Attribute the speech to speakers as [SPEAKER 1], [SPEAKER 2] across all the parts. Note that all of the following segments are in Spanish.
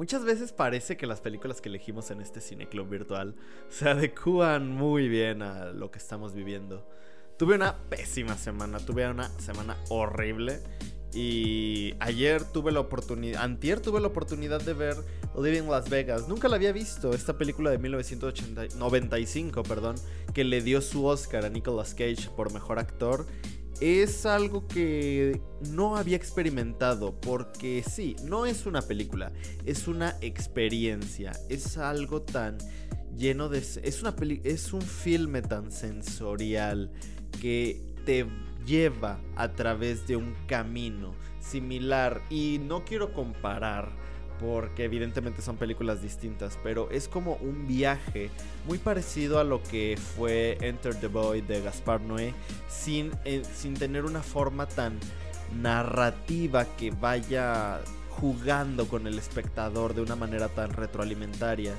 [SPEAKER 1] Muchas veces parece que las películas que elegimos en este cineclub virtual se adecúan muy bien a lo que estamos viviendo. Tuve una pésima semana, tuve una semana horrible y ayer tuve la oportunidad, antier tuve la oportunidad de ver Living Las Vegas. Nunca la había visto, esta película de 1995, perdón, que le dio su Oscar a Nicolas Cage por mejor actor. Es algo que no había experimentado porque sí, no es una película, es una experiencia, es algo tan lleno de es una es un filme tan sensorial que te lleva a través de un camino similar. Y no quiero comparar porque evidentemente son películas distintas, pero es como un viaje muy parecido a lo que fue Enter the Void de Gaspar Noé, sin, eh, sin tener una forma tan narrativa que vaya jugando con el espectador de una manera tan retroalimentaria.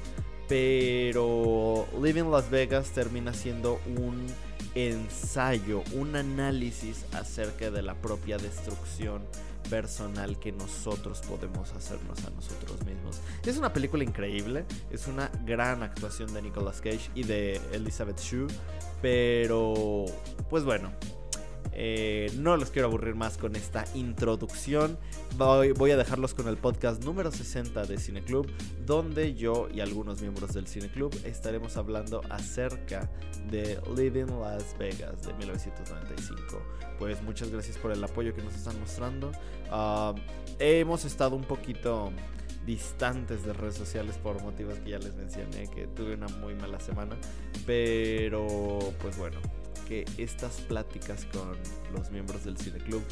[SPEAKER 1] Pero Living Las Vegas termina siendo un ensayo, un análisis acerca de la propia destrucción personal que nosotros podemos hacernos a nosotros mismos. Es una película increíble, es una gran actuación de Nicolas Cage y de Elizabeth Shue, pero pues bueno, eh, no los quiero aburrir más con esta introducción. Voy, a dejarlos con el podcast número 60 de Cineclub, donde yo y algunos miembros del Cineclub estaremos hablando acerca de Living Las Vegas de 1995. Pues muchas gracias por el apoyo que nos están mostrando. Ah, hemos estado un poquito distantes de redes sociales por motivos que ya les mencioné, que tuve una muy mala semana. Pero pues bueno, que estas pláticas con los miembros del Cine Club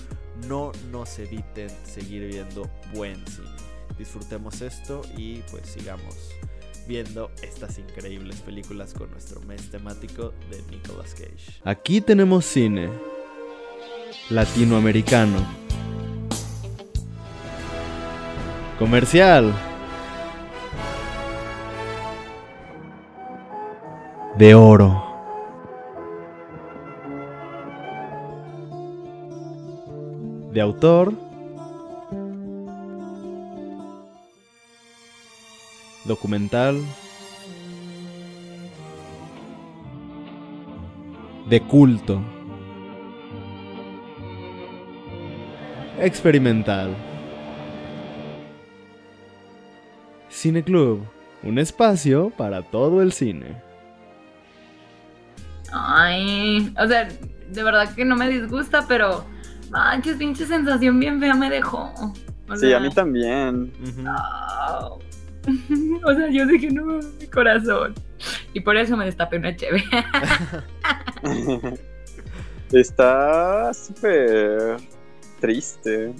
[SPEAKER 1] no nos eviten seguir viendo buen cine. Disfrutemos esto y pues sigamos viendo estas increíbles películas con nuestro mes temático de Nicolas Cage. Aquí tenemos cine latinoamericano. Comercial. De oro. De autor, documental, de culto, experimental. Cine Club, un espacio para todo el cine.
[SPEAKER 2] Ay, o sea, de verdad que no me disgusta, pero manches, pinche sensación bien fea me dejó.
[SPEAKER 3] sí, a mí también.
[SPEAKER 2] o sea, yo dije, no, mi corazón. Y por eso me destapé una cheve.
[SPEAKER 3] está súper triste.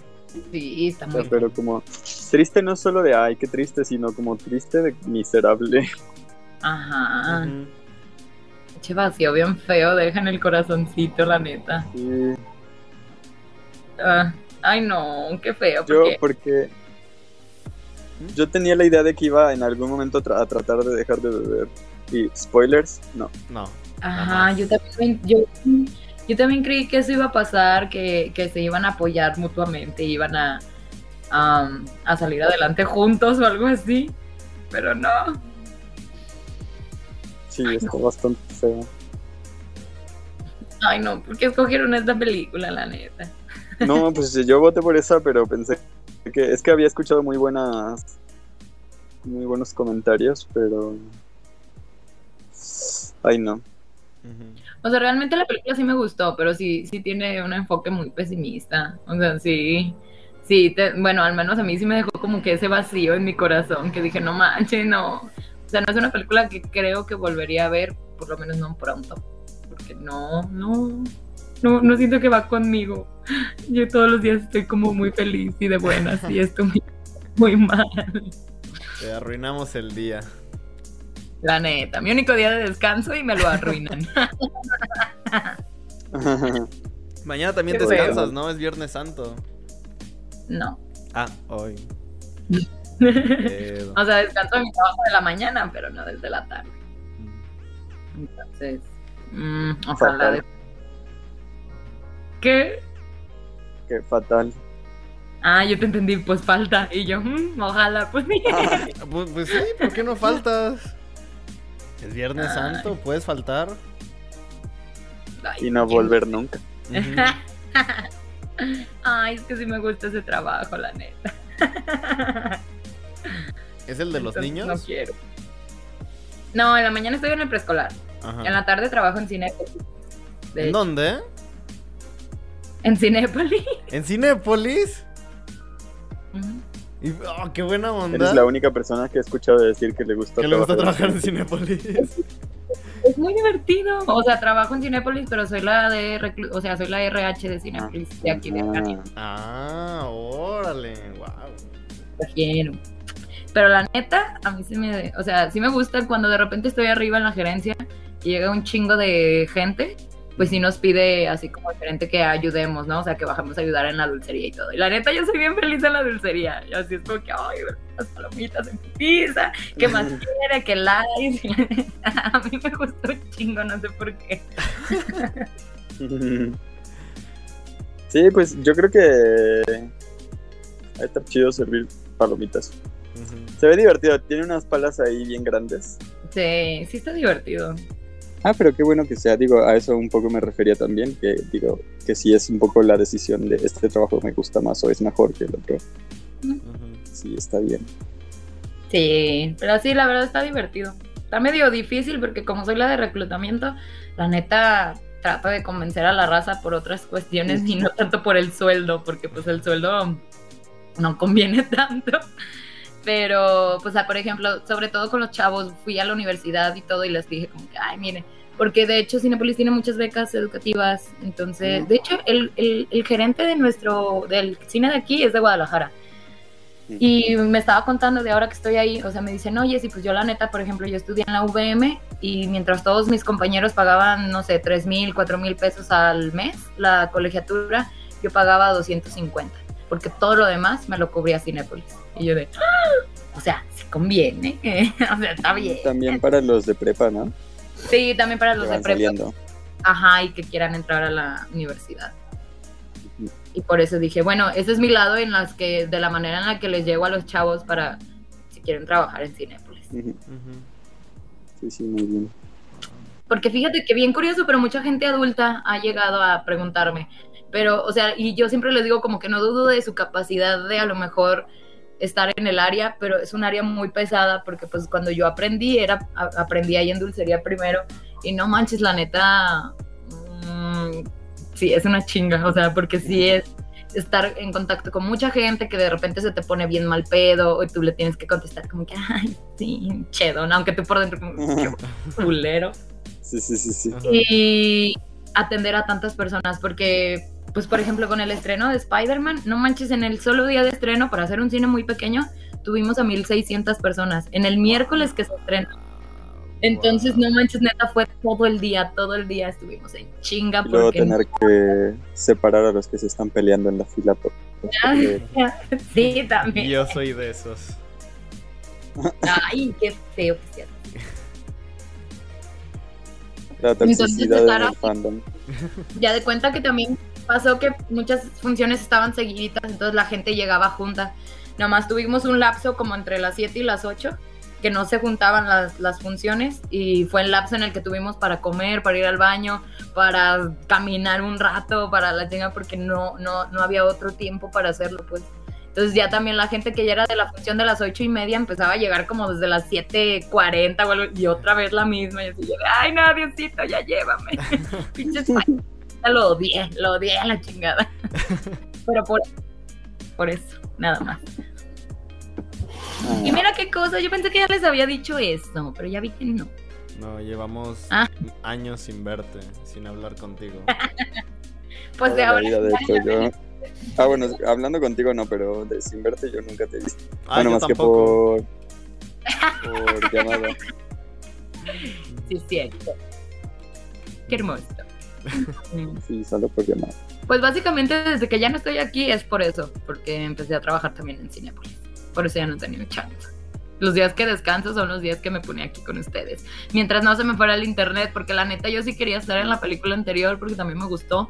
[SPEAKER 2] Sí, está muy.
[SPEAKER 3] pero como triste no solo de ay, qué triste, sino como triste de miserable.
[SPEAKER 2] Ajá. Che vacío bien feo, deja en el corazoncito, la neta.
[SPEAKER 3] Sí.
[SPEAKER 2] Ah, ay, no, qué feo.
[SPEAKER 3] Yo, porque yo tenía la idea de que iba en algún momento a tratar de dejar de beber. Y spoilers, no.
[SPEAKER 1] No.
[SPEAKER 2] Ajá, yo también, yo, también creí que eso iba a pasar, que, se iban a apoyar mutuamente, iban a, a salir adelante juntos o algo así. Pero no.
[SPEAKER 3] Sí, está bastante feo.
[SPEAKER 2] Ay, no, porque escogieron esta película, la neta.
[SPEAKER 3] No, pues yo voté por esa, pero pensé que es que había escuchado muy buenas, muy buenos comentarios, pero, ay no.
[SPEAKER 2] O sea, realmente la película sí me gustó, pero sí, sí tiene un enfoque muy pesimista. O sea, sí, sí, bueno, al menos a mí sí me dejó como que ese vacío en mi corazón, que dije, no manches, no. O sea, no es una película que creo que volvería a ver, por lo menos no pronto. Porque no, no, no, no siento que va conmigo. Yo todos los días estoy como muy feliz y de buenas y esto muy, muy mal.
[SPEAKER 1] Te arruinamos el día.
[SPEAKER 2] La neta, mi único día de descanso y me lo arruinan.
[SPEAKER 1] Mañana también descansas, ¿no? Es Viernes Santo.
[SPEAKER 2] No.
[SPEAKER 1] Ah, hoy.
[SPEAKER 2] o sea, descanso de mi trabajo de la mañana, pero no desde la tarde. Entonces, mmm, ojalá de ¿Qué?
[SPEAKER 3] Qué fatal.
[SPEAKER 2] Ah, yo te entendí, pues falta. Y yo, "Mm, ojalá, pues sí.
[SPEAKER 1] Pues, pues sí, ¿por qué no faltas? Es Viernes
[SPEAKER 2] Ay.
[SPEAKER 1] Santo, puedes faltar.
[SPEAKER 2] Ay,
[SPEAKER 3] Y no
[SPEAKER 2] qué-
[SPEAKER 3] volver nunca.
[SPEAKER 2] Ay, es que sí me gusta ese trabajo, la neta.
[SPEAKER 1] ¿Es el de los
[SPEAKER 2] Entonces,
[SPEAKER 1] niños?
[SPEAKER 2] No quiero. No, en la mañana estoy en el preescolar. En la tarde trabajo en. De
[SPEAKER 1] ¿En
[SPEAKER 2] hecho,
[SPEAKER 1] dónde?
[SPEAKER 2] En Cinépolis.
[SPEAKER 1] ¿En Cinépolis? Y, oh, qué buena onda.
[SPEAKER 3] Eres la única persona que he escuchado decir que le gusta
[SPEAKER 1] que le gusta
[SPEAKER 3] trabajar
[SPEAKER 1] trabajar en Cinépolis.
[SPEAKER 2] Es muy divertido. O sea, trabajo en Cinépolis, pero soy la de reclu- o sea, soy la RH de Cinépolis de aquí de Cali.
[SPEAKER 3] Ah,
[SPEAKER 1] Ah, órale, wow.
[SPEAKER 2] Lo quiero. Pero la neta, a mí sí me, o sea, sí me gusta cuando de repente estoy arriba en la gerencia y llega un chingo de gente, pues sí nos pide así como el gerente que ayudemos, ¿no? O sea, que bajemos a ayudar en la dulcería y todo. Y la neta, yo soy bien feliz en la dulcería. Y así es como que, ay, las palomitas en pizza, ¿qué más quiere? Que likes. a mí me gustó un chingo, no sé por qué.
[SPEAKER 3] Sí, pues yo creo que va a estar chido servir palomitas. Se ve divertido, tiene unas palas ahí bien grandes.
[SPEAKER 2] Sí, sí está divertido.
[SPEAKER 3] Ah, pero qué bueno que sea, digo, a eso un poco me refería también, que digo, que si es un poco la decisión de este trabajo me gusta más o es mejor que el otro,
[SPEAKER 1] Ujú.
[SPEAKER 3] sí, está bien.
[SPEAKER 2] Sí, pero sí, la verdad está divertido. Está medio difícil porque como soy la de reclutamiento, la neta trato de convencer a la raza por otras cuestiones y no tanto por el sueldo, porque pues el sueldo no conviene tanto. Pero, pues, por ejemplo, sobre todo con los chavos, fui a la universidad y todo y les dije como que, ay, miren, porque de hecho Cinepolis tiene muchas becas educativas, entonces, de hecho, el, el- el gerente de nuestro, del cine de aquí es de Guadalajara. Y me estaba contando de ahora que estoy ahí, o sea, me dicen, oye, sí, pues yo la neta, por ejemplo, yo estudié en la VM y mientras todos mis compañeros pagaban, no sé, 3 mil, 4 mil pesos al mes, la colegiatura, yo pagaba 250, porque todo lo demás me lo cubría Cinépolis. Y yo de, ¡Ah! o sea, sí conviene, o sea, está bien.
[SPEAKER 3] También para los de prepa, ¿no?
[SPEAKER 2] Sí, también para
[SPEAKER 3] Que
[SPEAKER 2] los de prepa,
[SPEAKER 3] saliendo.
[SPEAKER 2] ajá, y que quieran entrar a la universidad. Y por eso dije, bueno, ese es mi lado en las que, de la manera en la que les llego a los chavos para si quieren trabajar en Cinépolis.
[SPEAKER 3] Ujú.
[SPEAKER 1] Ujú.
[SPEAKER 3] Sí, sí, muy bien.
[SPEAKER 2] Porque fíjate que bien curioso, pero mucha gente adulta ha llegado a preguntarme. Pero, o sea, y yo siempre les digo como que no dudo de su capacidad de a lo mejor estar en el área, pero es un área muy pesada porque pues cuando yo aprendí, era, a- aprendí ahí en dulcería primero y no manches, la neta, mm, sí, es una chinga, o sea, porque sí es estar en contacto con mucha gente que de repente se te pone bien mal pedo y tú le tienes que contestar como que, ay, sí, chedo, ¿no? aunque tú por dentro como, "Qué culero
[SPEAKER 3] Sí, sí, sí, sí.
[SPEAKER 2] Y atender a tantas personas porque pues por ejemplo con el estreno de Spider-Man no manches en el solo día de estreno para hacer un cine muy pequeño tuvimos a 1600 personas en el miércoles que se estrena entonces no manches neta fue todo el día todo el día estuvimos en chinga
[SPEAKER 3] luego
[SPEAKER 2] porque
[SPEAKER 3] tener que separar a los que se están peleando en la fila. Por, porque-
[SPEAKER 2] sí también
[SPEAKER 1] Yo soy de esos.
[SPEAKER 2] ay qué feo que sea
[SPEAKER 3] la toxicidad
[SPEAKER 2] estar
[SPEAKER 3] en el
[SPEAKER 2] así-
[SPEAKER 3] fandom.
[SPEAKER 2] ya de cuenta que también pasó que muchas funciones estaban seguiditas, entonces la gente llegaba junta. Nomás tuvimos un lapso como entre las 7 y las 8, que no se juntaban las, las funciones y fue el lapso en el que tuvimos para comer, para ir al baño, para caminar un rato, para la chinga, porque no, no, no había otro tiempo para hacerlo, pues. Entonces ya también la gente que ya era de la función de las ocho y media empezaba a llegar como desde las 7.40 o algo, y otra vez la misma. Y así, ay, no, Diosito, ya llévame. Pinches lo odié, lo odié a la chingada. Pero por, por eso, nada más. Y mira qué cosa, yo pensé que ya les había dicho esto, pero ya vi que no.
[SPEAKER 1] No, llevamos
[SPEAKER 2] Ah.
[SPEAKER 1] años sin verte, sin hablar contigo.
[SPEAKER 2] Pues de ahora.
[SPEAKER 3] vida, de hecho, yo... Ah, bueno, hablando contigo no, pero de sin verte yo nunca te he visto.
[SPEAKER 1] Ah,
[SPEAKER 3] bueno,
[SPEAKER 1] yo
[SPEAKER 3] más
[SPEAKER 1] tampoco.
[SPEAKER 3] que por, por llamada.
[SPEAKER 2] Sí, es cierto. Qué hermoso.
[SPEAKER 3] Sí, solo por llamada.
[SPEAKER 2] Pues básicamente desde que ya no estoy aquí es por eso, porque empecé a trabajar también en Cinepolis. Por eso ya no he tenido chance. Los días que descanso son los días que me pone aquí con ustedes. Mientras no se me fuera el internet, porque la neta yo sí quería estar en la película anterior porque también me gustó.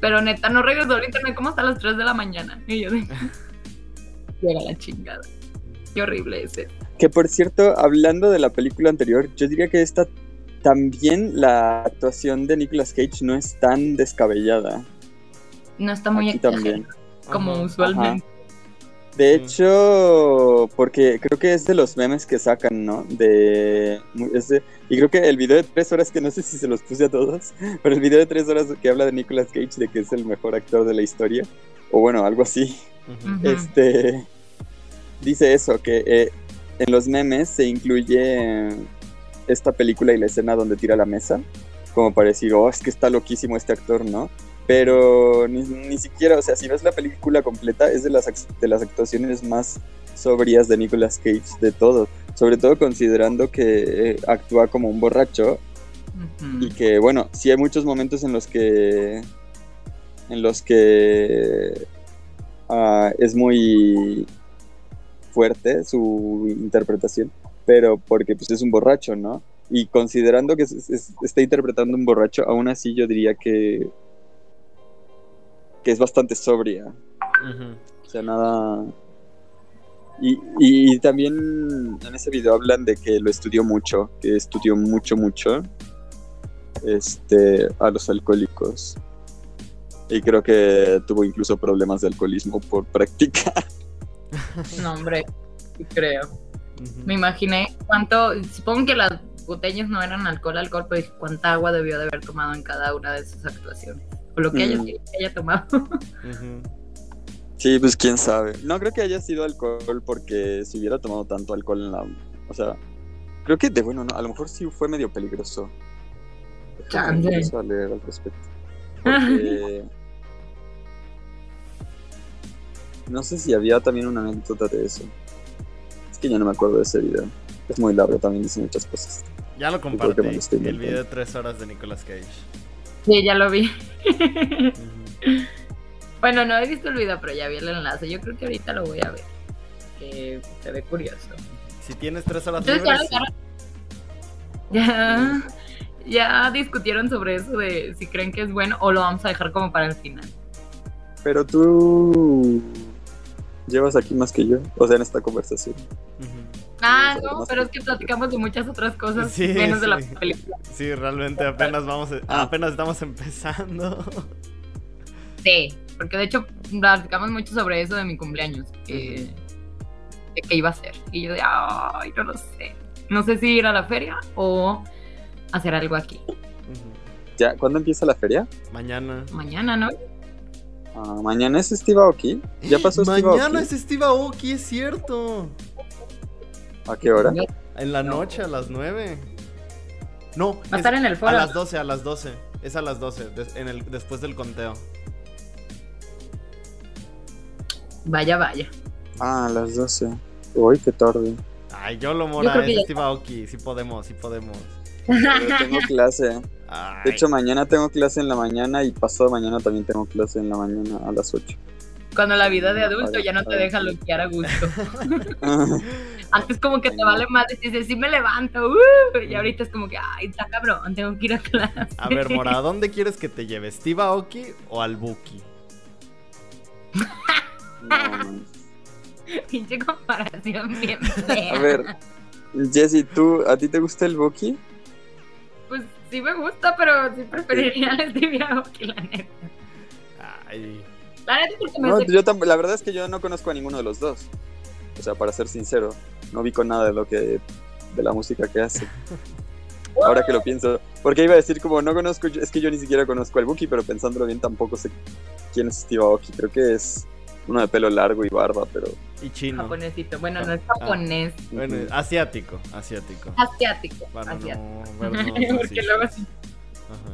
[SPEAKER 2] Pero neta, no regresó al internet como hasta las 3 de la mañana. Y yo de... Llega la chingada. Qué horrible ese.
[SPEAKER 3] Que por cierto, hablando de la película anterior, yo diría que esta también la actuación de Nicolas Cage no es tan descabellada.
[SPEAKER 2] No está muy
[SPEAKER 3] también.
[SPEAKER 2] como
[SPEAKER 1] Ajá.
[SPEAKER 2] usualmente.
[SPEAKER 3] De hecho, porque creo que es de los memes que sacan, ¿no? De, de- y creo que el video de tres horas, que no sé si se los puse a todos, pero el video de tres horas que habla de Nicolas Cage, de que es el mejor actor de la historia, o bueno, algo así, este, dice eso, que eh, en los memes se incluye eh, esta película y la escena donde tira la mesa, como para decir, oh, es que está loquísimo este actor, ¿no? Pero ni, ni siquiera, o sea, si ves la película completa, es de las, de las actuaciones más sobrias de Nicolas Cage de todo. Sobre todo considerando que eh, actúa como un borracho y que, bueno, sí hay muchos momentos en los que. en los que. ah, es muy fuerte su interpretación, pero porque pues es un borracho, ¿no? Y considerando que es- es- está interpretando un borracho, aún así yo diría que. que es bastante sobria. O sea, nada. Y, y también en ese video hablan de que lo estudió mucho, que estudió mucho, mucho este, a los alcohólicos. Y creo que tuvo incluso problemas de alcoholismo por practicar.
[SPEAKER 2] No, hombre, sí Me imaginé cuánto, supongo que las botellas no eran alcohol, alcohol, pero dije cuánta agua debió de haber tomado en cada una de sus actuaciones. O lo que haya,
[SPEAKER 3] Mm.
[SPEAKER 2] que haya tomado.
[SPEAKER 3] Sí, pues quién sabe. No creo que haya sido alcohol porque si hubiera tomado tanto alcohol en la... O sea, creo que de bueno, no, a lo mejor sí fue medio peligroso. Déjame
[SPEAKER 2] Chance.
[SPEAKER 3] empiezo a leer al respecto. Porque... No sé si había también una anécdota de eso. Que ya no me acuerdo de ese video. Es muy largo, también dice muchas cosas.
[SPEAKER 1] Ya lo compartí.
[SPEAKER 3] lo
[SPEAKER 1] El video de tres horas de Nicolas Cage.
[SPEAKER 2] Sí, ya lo vi. Bueno, no he visto el video, pero ya vi el enlace. Yo creo que ahorita lo voy a ver. Que se ve curioso.
[SPEAKER 1] Si tienes tres horas
[SPEAKER 2] Entonces ya,
[SPEAKER 1] libres,
[SPEAKER 2] ya, ya discutieron sobre eso de si creen que es bueno o lo vamos a dejar como para el final.
[SPEAKER 3] Pero tú... Llevas aquí más que yo, o sea, en esta conversación.
[SPEAKER 2] Ah, no, pero
[SPEAKER 3] que-
[SPEAKER 2] es que platicamos de muchas otras cosas
[SPEAKER 1] Sí,
[SPEAKER 2] menos de la película.
[SPEAKER 1] Sí, realmente apenas vamos,
[SPEAKER 3] Ah.
[SPEAKER 1] apenas estamos empezando.
[SPEAKER 2] Sí, porque de hecho platicamos mucho sobre eso de mi cumpleaños, que, de qué iba a hacer. Y yo de, ay, no lo sé. No sé si ir a la feria o hacer algo aquí.
[SPEAKER 3] ¿Ya? ¿Cuándo empieza la feria?
[SPEAKER 1] Mañana.
[SPEAKER 2] Mañana, ¿no?
[SPEAKER 3] Ah, mañana es Steve Aoki. ¿Ya pasó Steve
[SPEAKER 1] Mañana
[SPEAKER 3] Aoki?
[SPEAKER 1] es Steve Aoki, es cierto.
[SPEAKER 3] ¿A qué hora?
[SPEAKER 1] En la noche, a las 9. No,
[SPEAKER 2] Va a
[SPEAKER 1] es
[SPEAKER 2] estar en el
[SPEAKER 1] a
[SPEAKER 2] foro.
[SPEAKER 1] las 12, a las 12. Es a las 12, des- en el, después del conteo.
[SPEAKER 2] Vaya, vaya.
[SPEAKER 3] Ah, a las 12. Uy, qué tarde.
[SPEAKER 1] Ay, yo lo
[SPEAKER 2] Yo
[SPEAKER 1] mora,
[SPEAKER 2] creo que
[SPEAKER 1] es
[SPEAKER 2] ya-
[SPEAKER 1] Steve Aoki. Sí podemos, sí podemos.
[SPEAKER 3] Pero tengo clase.
[SPEAKER 1] Ay.
[SPEAKER 3] De hecho, mañana tengo clase en la mañana y pasado mañana también tengo clase en la mañana a las 8.
[SPEAKER 2] Cuando la vida de adulto ya no te deja loquear a gusto. Antes como que te vale más y dices, sí me levanto, uh", y ahorita es como que, ay, está cabrón, tengo que ir a clase.
[SPEAKER 1] A ver, Mora, ¿a dónde quieres que te lleve? ¿Steve Aoki o al Buki?
[SPEAKER 3] No.
[SPEAKER 2] Pinche comparación bien
[SPEAKER 3] A
[SPEAKER 2] fea.
[SPEAKER 3] ver, Jessy, ¿tú, ¿a ti te gusta el Buki?
[SPEAKER 2] Sí me gusta, pero sí preferiría al Stevie Aoki, la neta.
[SPEAKER 1] Ay.
[SPEAKER 2] La neta porque me
[SPEAKER 3] No, yo la verdad es que yo no conozco a ninguno de los dos. O sea, para ser sincero, no vi con nada de lo que de la música que hace. Ahora que lo pienso, porque iba a decir como no conozco, es que yo ni siquiera conozco al Buki, pero pensándolo bien tampoco sé quién es Steve Aoki. Creo que es uno de pelo largo y barba, pero
[SPEAKER 1] Y chino.
[SPEAKER 2] japonesito. Bueno, no es
[SPEAKER 1] Ah.
[SPEAKER 2] japonés,
[SPEAKER 1] Bueno, asiático, asiático.
[SPEAKER 2] asiático.
[SPEAKER 1] Para
[SPEAKER 2] asiático.
[SPEAKER 1] no
[SPEAKER 2] porque luego sí.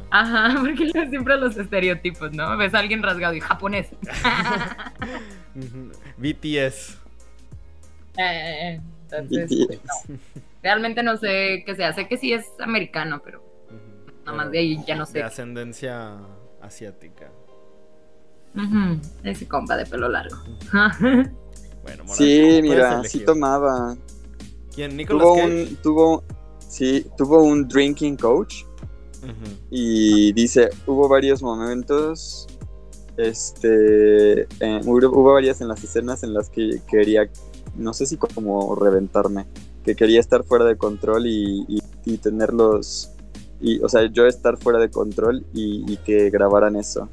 [SPEAKER 1] Ajá.
[SPEAKER 2] Ajá, porque luego siempre los estereotipos, ¿no? Ves a alguien rasgado y japonés.
[SPEAKER 1] BTS.
[SPEAKER 2] Eh, Entonces,
[SPEAKER 3] BTS.
[SPEAKER 2] pues, no. Realmente no sé qué sea. Sé que sí es americano, pero nada más de ahí ya no
[SPEAKER 1] De
[SPEAKER 2] sé.
[SPEAKER 1] ascendencia asiática.
[SPEAKER 2] Ese compa de pelo largo.
[SPEAKER 1] Bueno,
[SPEAKER 3] sí, mira, sí tomaba.
[SPEAKER 1] ¿Quién? ¿Nicolas
[SPEAKER 3] Tuvo
[SPEAKER 1] Cage?
[SPEAKER 3] un, tuvo, sí, tuvo un drinking coach y dice, hubo varios momentos este, eh, hubo, hubo varias en las escenas en las que quería, no sé si como reventarme, que quería estar fuera de control y, y, y tenerlos, y, o sea, yo estar fuera de control y, y que grabaran eso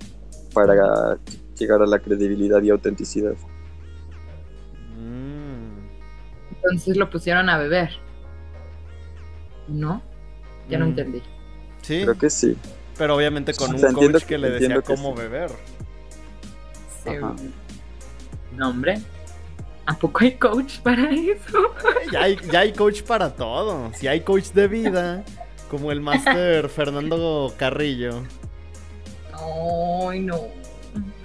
[SPEAKER 3] para llegar a la credibilidad y autenticidad.
[SPEAKER 1] Mm.
[SPEAKER 2] Entonces lo pusieron a beber. ¿No? Ya no
[SPEAKER 1] Mm.
[SPEAKER 2] entendí.
[SPEAKER 1] Sí,
[SPEAKER 3] Creo que sí.
[SPEAKER 1] pero obviamente con
[SPEAKER 3] O
[SPEAKER 1] un
[SPEAKER 3] sea,
[SPEAKER 1] coach
[SPEAKER 3] que-
[SPEAKER 1] que le decía cómo
[SPEAKER 3] sí.
[SPEAKER 1] beber.
[SPEAKER 2] Sí. No, hombre. ¿A poco hay coach para eso?
[SPEAKER 1] Ya hay, ya hay coach para todo. Si hay coach de vida, como el máster Fernando Carrillo.
[SPEAKER 2] Ay, no.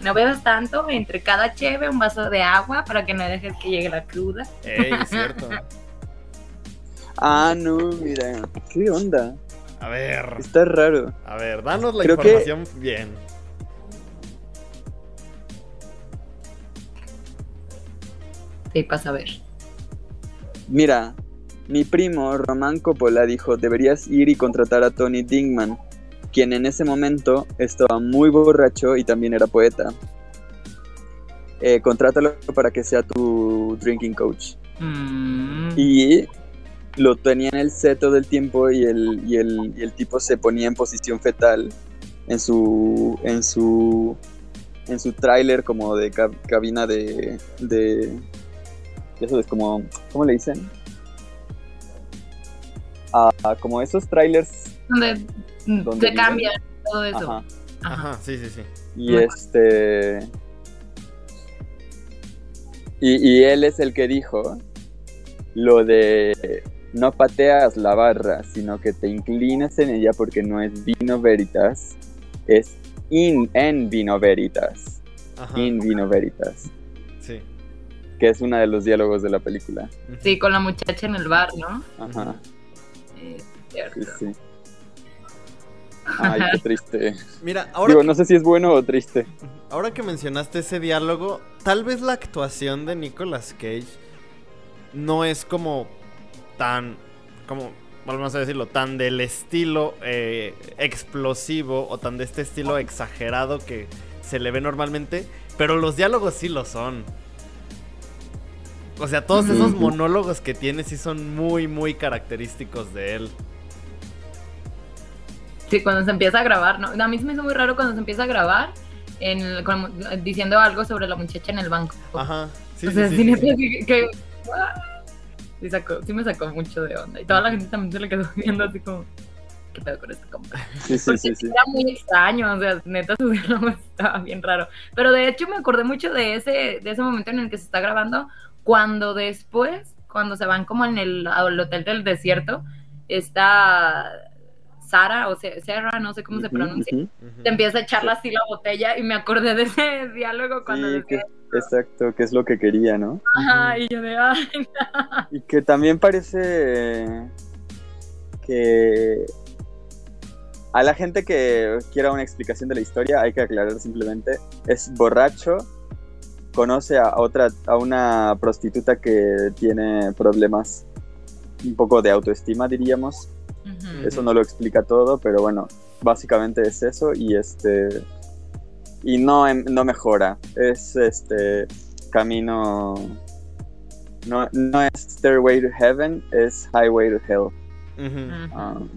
[SPEAKER 2] No bebas tanto, entre cada cheve un vaso de agua para que no dejes que llegue la cruda.
[SPEAKER 1] Ey, es cierto.
[SPEAKER 3] Ah, no, mira. ¿Qué onda?
[SPEAKER 1] A ver,
[SPEAKER 3] Está raro.
[SPEAKER 1] a ver, danos la
[SPEAKER 3] Creo que-
[SPEAKER 1] información bien.
[SPEAKER 2] Sí, pasa a ver.
[SPEAKER 3] Mira, mi primo Román Coppola dijo, deberías ir y contratar a Tony Dingman, quien en ese momento estaba muy borracho y también era poeta. Eh, contrátalo para que sea tu drinking coach.
[SPEAKER 2] Mm.
[SPEAKER 3] Y lo tenía en el set todo el tiempo y el, y el, y el tipo se ponía en posición fetal en su en su en su tráiler como de cab- cabina de de eso es como ¿cómo le dicen? Ah, como esos trailers
[SPEAKER 2] Donde,
[SPEAKER 3] ¿Dónde
[SPEAKER 2] se
[SPEAKER 3] viven?
[SPEAKER 2] cambia todo eso.
[SPEAKER 3] ajá,
[SPEAKER 2] Ajá.
[SPEAKER 1] Ajá, sí, sí, sí.
[SPEAKER 3] y este y, y él es el que dijo lo de no pateas la barra, sino que te inclinas en ella porque no es vino veritas, es in en vino veritas,
[SPEAKER 1] Ajá.
[SPEAKER 3] in vino veritas,
[SPEAKER 1] Sí.
[SPEAKER 3] que es uno de los diálogos de la película.
[SPEAKER 2] Sí, con la muchacha en el bar, ¿no?
[SPEAKER 3] Ajá,
[SPEAKER 2] Eh,
[SPEAKER 3] sí,
[SPEAKER 2] cierto.
[SPEAKER 3] sí. Ay, qué triste.
[SPEAKER 1] Mira, ahora
[SPEAKER 3] Digo,
[SPEAKER 1] que,
[SPEAKER 3] no sé si es bueno o triste.
[SPEAKER 1] ahora que mencionaste ese diálogo, tal vez la actuación de Nicolas Cage no es como tan, como, vamos a decirlo, tan del estilo eh, explosivo o tan de este estilo exagerado que se le ve normalmente, pero los diálogos sí lo son. O sea, todos esos monólogos que tiene sí son muy, muy característicos de él.
[SPEAKER 2] Sí, cuando se empieza a grabar, ¿no? A mí se me hizo muy raro cuando se empieza a grabar en el- como, diciendo algo sobre la muchacha en el banco.
[SPEAKER 1] Ajá. Sí,
[SPEAKER 2] o sea,
[SPEAKER 1] sí,
[SPEAKER 2] sí,
[SPEAKER 1] sí,
[SPEAKER 2] que... Sí, sacó- sí me sacó mucho de onda. Y toda la gente también se le quedó viendo así como... ¿Qué pedo con este compa?
[SPEAKER 3] Sí, sí,
[SPEAKER 2] Porque
[SPEAKER 3] sí, sí.
[SPEAKER 2] era muy extraño, o sea, neta su diálogo estaba bien raro. Pero de hecho me acordé mucho de ese, de ese momento en el que se está grabando, cuando después, cuando se van como en el al hotel del desierto, está Sara o Se- Sarah, no sé cómo se pronuncia, te empieza a echarla así la botella y me acordé de ese diálogo cuando
[SPEAKER 3] Sí,
[SPEAKER 2] decía,
[SPEAKER 3] que- exacto, que es lo que quería, ¿no?
[SPEAKER 2] ajá, y yo de, ay,
[SPEAKER 3] Y que también parece que a la gente que quiera una explicación de la historia hay que aclarar simplemente es borracho, conoce a otra a una prostituta que tiene problemas un poco de autoestima diríamos. Eso no lo explica todo, pero bueno, básicamente es eso y este y no em- no mejora, es este camino no, no es Stairway to Heaven, es Highway to Hell. Um,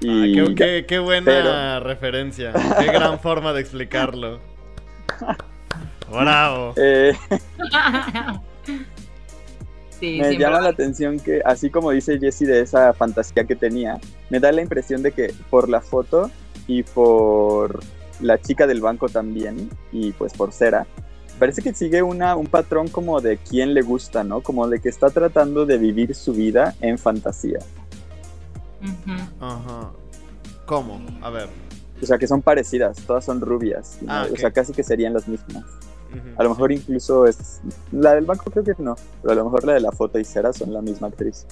[SPEAKER 1] Ah,
[SPEAKER 3] y
[SPEAKER 1] qué, qué- qué buena
[SPEAKER 3] pero-
[SPEAKER 1] referencia. Qué gran forma de explicarlo. Bravo.
[SPEAKER 3] eh,
[SPEAKER 2] sí,
[SPEAKER 3] me
[SPEAKER 2] sí,
[SPEAKER 3] llama la atención que, así como dice Jesse de esa fantasía que tenía, me da la impresión de que por la foto y por la chica del banco también, y pues por Cera, parece que sigue una, un patrón como de quién le gusta, ¿no? Como de que está tratando de vivir su vida en fantasía.
[SPEAKER 1] ¿Cómo? A ver.
[SPEAKER 3] O sea, que son parecidas, todas son rubias. ¿no?
[SPEAKER 1] Ah.
[SPEAKER 3] O sea, casi que serían las mismas. A lo mejor incluso es... La del banco creo que no, pero a lo mejor la de la foto y Cera son la misma actriz.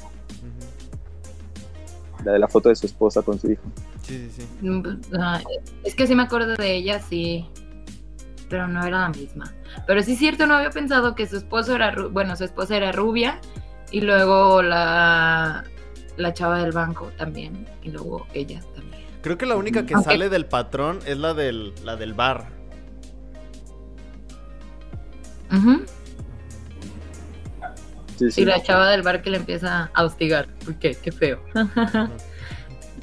[SPEAKER 3] La de la foto de su esposa con su hijo.
[SPEAKER 1] Sí, sí, sí.
[SPEAKER 2] Mm, ah, Es que sí me acuerdo de ella, sí. Pero no era la misma. Pero sí es cierto, no había pensado que su esposo era, bueno, su esposa era rubia y luego la, la chava del banco también y luego ella también.
[SPEAKER 1] Creo que la única que sale del patrón es la del, la del bar.
[SPEAKER 3] Sí, sí.
[SPEAKER 2] Y la chava del bar que le empieza a hostigar. Porque qué feo.
[SPEAKER 3] Sí,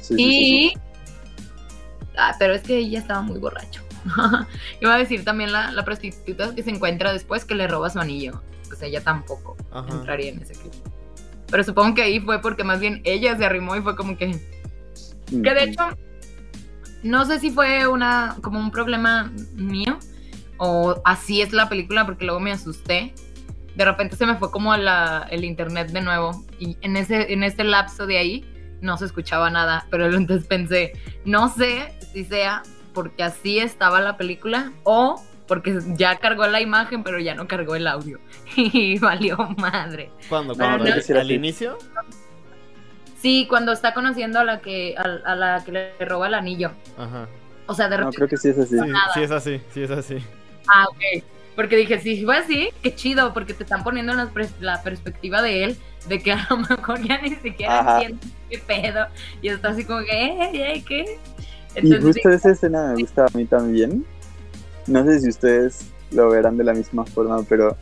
[SPEAKER 3] sí, sí, sí.
[SPEAKER 2] y. Ah, pero es que ella estaba muy borracho. Iba a decir también la, la prostituta que se encuentra después que le roba su anillo. Pues ella tampoco
[SPEAKER 1] Ajá.
[SPEAKER 2] entraría en ese clip. Pero supongo que ahí fue porque más bien ella se arrimó y fue como que. Que de hecho, no sé si fue una como un problema mío o así es la película porque luego me asusté. De repente se me fue como la- el internet de nuevo y en ese en este lapso de ahí no se escuchaba nada, pero entonces pensé, no sé si sea porque así estaba la película o porque ya cargó la imagen pero ya no cargó el audio y valió madre.
[SPEAKER 1] ¿Cuándo? ¿Cuándo?
[SPEAKER 3] no-
[SPEAKER 1] ¿Al- ¿Al inicio?
[SPEAKER 2] Sí, cuando está conociendo a la que a, a la que le roba el anillo.
[SPEAKER 1] Ajá.
[SPEAKER 2] O sea, de
[SPEAKER 3] No,
[SPEAKER 2] repente
[SPEAKER 3] creo que sí es así.
[SPEAKER 1] Sí, sí es así, sí es así.
[SPEAKER 2] Ah, ok. Porque dije, si fue así, qué chido, porque te están poniendo en la, pers- la perspectiva de él, de que a lo mejor ya ni siquiera
[SPEAKER 3] Ajá.
[SPEAKER 2] entiende qué pedo. Y está así como que, eh, eh, ¿qué?
[SPEAKER 3] Y
[SPEAKER 2] Entonces,
[SPEAKER 3] justo esa escena me gusta a mí también. No sé si ustedes lo verán de la misma forma, pero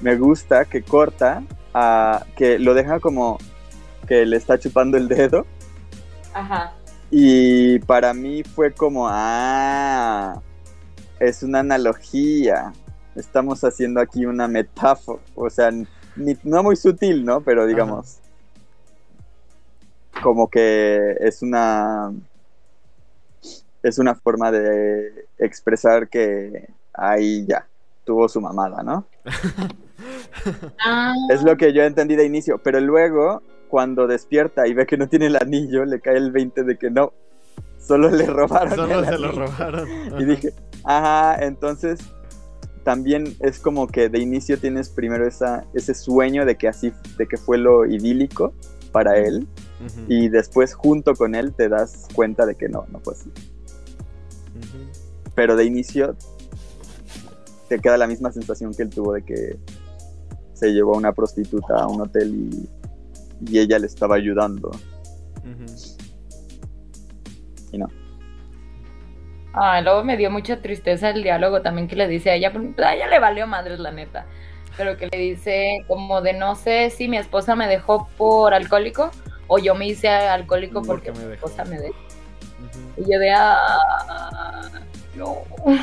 [SPEAKER 3] me gusta que corta a que lo deja como que le está chupando el dedo
[SPEAKER 2] Ajá.
[SPEAKER 3] y para mí fue como ah es una analogía. Estamos haciendo aquí una metáfora, o sea, ni- no muy sutil, ¿no? Pero digamos como que es una es una forma de expresar que ahí ya tuvo su mamada, ¿no? Es lo que yo entendí de inicio, pero luego cuando despierta y ve que no tiene el anillo, le cae el 20 de que no, solo le robaron
[SPEAKER 1] Solo se lo robaron.
[SPEAKER 3] Y dije, ajá, entonces también es como que de inicio tienes primero esa, ese sueño de que así, de que fue lo idílico para él, y después junto con él te das cuenta de que no, no fue así. Pero de inicio te queda la misma sensación que él tuvo de que se llevó a una prostituta a un hotel y, y ella le estaba ayudando. Y no.
[SPEAKER 2] ah, luego me dio mucha tristeza el diálogo también que le dice a ella, porque a ella le valió madres la neta. Pero que le dice como de no sé si mi esposa me dejó por alcohólico o yo me hice alcohólico
[SPEAKER 1] Porque
[SPEAKER 2] mi esposa me dejó. Y yo de ah, no,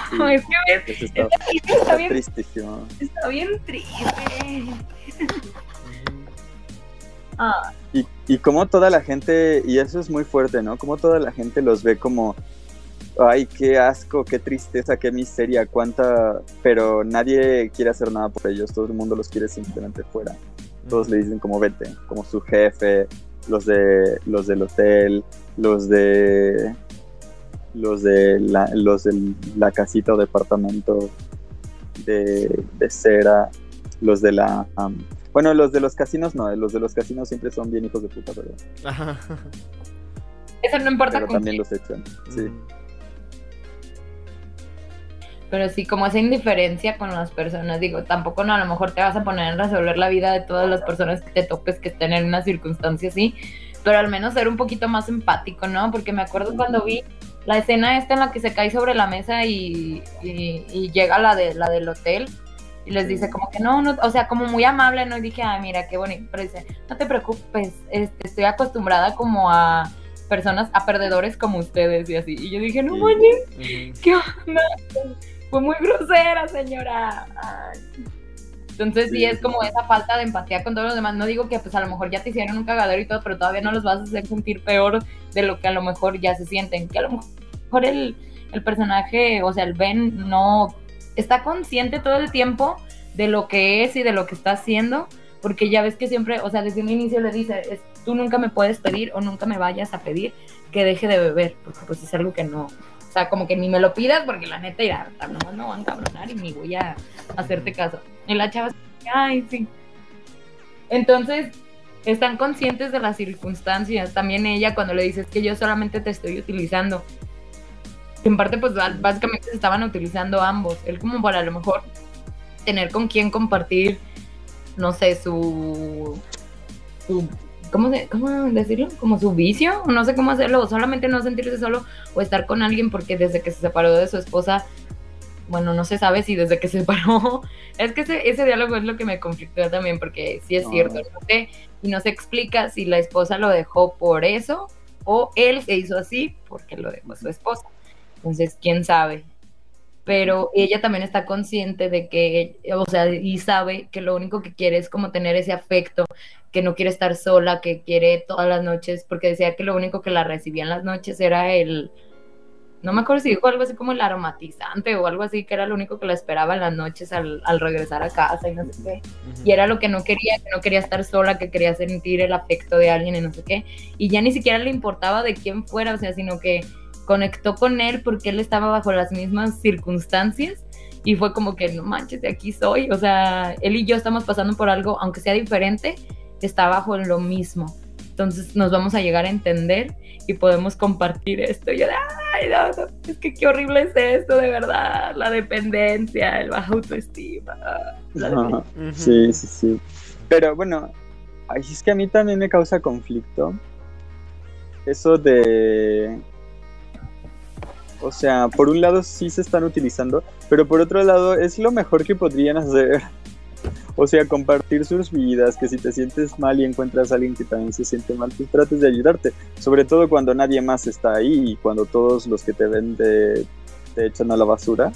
[SPEAKER 3] Sí.
[SPEAKER 2] es que ves,
[SPEAKER 3] Eso está,
[SPEAKER 2] está,
[SPEAKER 3] está
[SPEAKER 2] está bien,
[SPEAKER 3] tristísimo.
[SPEAKER 2] está bien triste. Ah,
[SPEAKER 3] Y, y como toda la gente, y eso es muy fuerte, ¿no? Como toda la gente los ve como, ay, qué asco, qué tristeza, qué miseria, cuánta... Pero nadie quiere hacer nada por ellos, todo el mundo los quiere simplemente fuera. Todos le dicen como vete, como su jefe, los de los del hotel, los de los de la, los de la casita o departamento de, de cera, los de la bueno, los de los casinos no, los de los casinos siempre son bien hijos de puta, pero,
[SPEAKER 1] Ajá.
[SPEAKER 2] eso no importa
[SPEAKER 3] pero
[SPEAKER 2] con
[SPEAKER 3] también
[SPEAKER 2] quién,
[SPEAKER 3] los echan. Sí.
[SPEAKER 1] Ujú.
[SPEAKER 2] pero sí como esa indiferencia con las personas, digo, tampoco no, a lo mejor te vas a poner en resolver la vida de todas las personas que te topes que estén en una circunstancia así, pero al menos ser un poquito más empático, ¿no? Porque me acuerdo cuando vi la escena esta en la que se cae sobre la mesa y, y- y llega la de la del hotel y les dice como que no, no, o sea, como muy amable, ¿no? Y dije, ah, mira, qué bonito, pero dice, no te preocupes, este, estoy acostumbrada como a personas, a perdedores como ustedes y así. Y yo dije, no
[SPEAKER 3] Sí.
[SPEAKER 2] manches. ¿qué onda? Fue muy grosera, señora. Ay. Entonces sí.
[SPEAKER 3] Sí.
[SPEAKER 2] es como esa falta de empatía con todos los demás. No digo que pues a lo mejor ya te hicieron un cagadero y todo, pero todavía no los vas a hacer sentir peor de lo que a lo mejor ya se sienten. Que a lo mejor el, el personaje, o sea, el Ben no está consciente todo el tiempo de lo que es y de lo que está haciendo, porque ya ves que siempre, o sea, desde un inicio le dice, tú nunca me puedes pedir o nunca me vayas a pedir que deje de beber, porque pues es algo que no, o sea, como que ni me lo pidas porque la neta irá, no, no van a cabronar y ni voy a hacerte caso. Y la chava, ay, sí. Entonces, están conscientes de las circunstancias. También ella cuando le dices que yo solamente te estoy utilizando. En parte, pues básicamente se estaban utilizando ambos. Él como para a lo mejor tener con quién compartir, no sé, su... su ¿cómo, se, ¿Cómo decirlo? Como su vicio, no sé cómo hacerlo, o solamente no sentirse solo o estar con alguien porque desde que se separó de su esposa bueno, no se sabe si desde que se separó, es que ese, ese diálogo es lo que me conflictó también, porque sí es
[SPEAKER 3] No.
[SPEAKER 2] cierto, no sé, y no se explica si la esposa lo dejó por eso o él se hizo así porque lo dejó su esposa. Entonces, quién sabe. Pero ella también está consciente de que, o sea, y sabe que lo único que quiere es como tener ese afecto, que no quiere estar sola, que quiere todas las noches, porque decía que lo único que la recibía en las noches era el, no me acuerdo si dijo algo así como el aromatizante o algo así, que era lo único que la esperaba en las noches al, al regresar a casa y no sé qué. Y era lo que no quería, que no quería estar sola, que quería sentir el afecto de alguien y no sé qué. Y ya ni siquiera le importaba de quién fuera, o sea, sino que conectó con él porque él estaba bajo las mismas circunstancias y fue como que no manches, de aquí soy. O sea, él y yo estamos pasando por algo, aunque sea diferente, está bajo lo mismo. Entonces nos vamos a llegar a entender y podemos compartir esto. Y yo, de, ay, no, no, es que qué horrible es esto, de verdad. La dependencia, el baja autoestima.
[SPEAKER 3] Ajá.
[SPEAKER 1] Ujú.
[SPEAKER 3] Sí, sí, sí. Pero bueno, es que a mí también me causa conflicto eso de... O sea, por un lado sí se están utilizando, pero por otro lado es lo mejor que podrían hacer. O sea, compartir sus vidas, que si te sientes mal y encuentras a alguien que también se siente mal, pues trates de ayudarte. Sobre todo cuando nadie más está ahí y cuando todos los que te ven te, te echan a la basura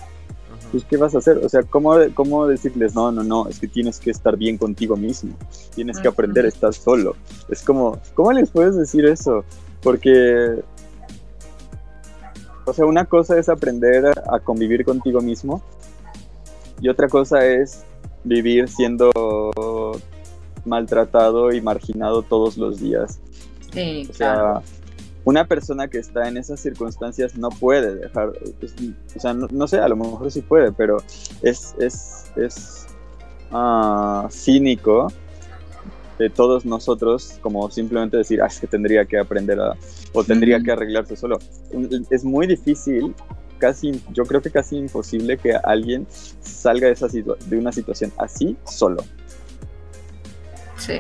[SPEAKER 3] pues ¿qué vas a hacer? O sea, ¿cómo, ¿cómo decirles, no, no, no, es que tienes que estar bien contigo mismo, tienes que aprender a estar solo? Es como, ¿cómo les puedes decir eso? Porque, o sea, una cosa es aprender a, convivir contigo mismo y otra cosa es vivir siendo maltratado y marginado todos los días.
[SPEAKER 2] Sí,
[SPEAKER 3] O sea,
[SPEAKER 2] claro.
[SPEAKER 3] una persona que está en esas circunstancias no puede dejar, es- o sea, no, no sé, a lo mejor sí puede, pero es, es, es ah, cínico de todos nosotros como simplemente decir, ah, es que tendría que aprender a, o tendría que arreglarse solo. Es muy difícil, casi, yo creo que casi imposible que alguien salga de, esa situa- de una situación así solo.
[SPEAKER 2] Sí.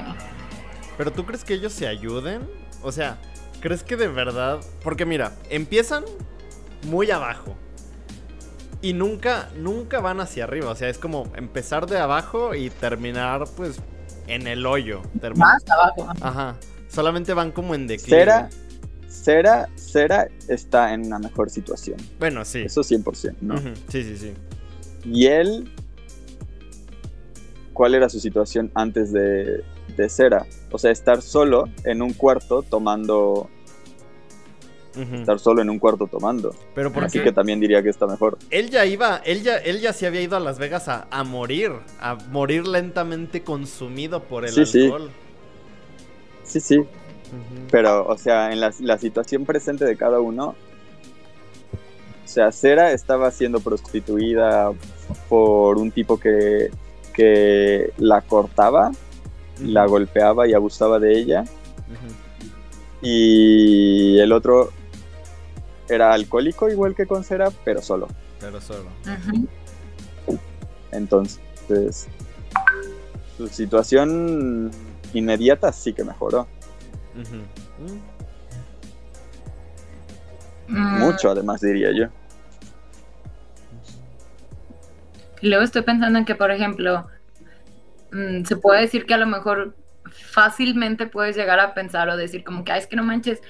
[SPEAKER 1] Pero tú crees que ellos se ayuden? O sea, ¿crees que de verdad? Porque mira, empiezan muy abajo. Y nunca, nunca van hacia arriba. O sea, es como empezar de abajo y terminar, pues, en el hoyo. Termin-
[SPEAKER 2] Más abajo.
[SPEAKER 1] Ajá. Solamente van como en declive.
[SPEAKER 3] Cera, Cera, Cera está en una mejor situación.
[SPEAKER 1] Bueno, sí.
[SPEAKER 3] Eso 100%, ¿no?
[SPEAKER 1] Sí, sí, sí.
[SPEAKER 3] Y él, ¿cuál era su situación antes de, de Cera? O sea, estar solo en un cuarto tomando, estar solo en un cuarto tomando.
[SPEAKER 1] Pero
[SPEAKER 2] ¿Por
[SPEAKER 3] Así
[SPEAKER 2] qué?
[SPEAKER 3] que también diría que está mejor.
[SPEAKER 1] él ya iba, él ya, él ya se había ido a Las Vegas a, a morir, a morir lentamente consumido por el
[SPEAKER 3] Sí, sí.
[SPEAKER 1] alcohol.
[SPEAKER 3] Sí, sí, Pero, o sea, en la, la situación presente de cada uno, o sea, Cera estaba siendo prostituida por un tipo que, que la cortaba, la golpeaba y abusaba de ella. Y el otro era alcohólico igual que con Cera, pero solo.
[SPEAKER 1] Pero solo.
[SPEAKER 3] Entonces, su situación inmediata sí que mejoró.
[SPEAKER 1] Mm.
[SPEAKER 2] Mm,
[SPEAKER 3] Mucho, además, diría yo.
[SPEAKER 2] Luego estoy pensando en que, por ejemplo, mm, se puede decir que a lo mejor fácilmente puedes llegar a pensar o decir como que, "Ay, es que no manches,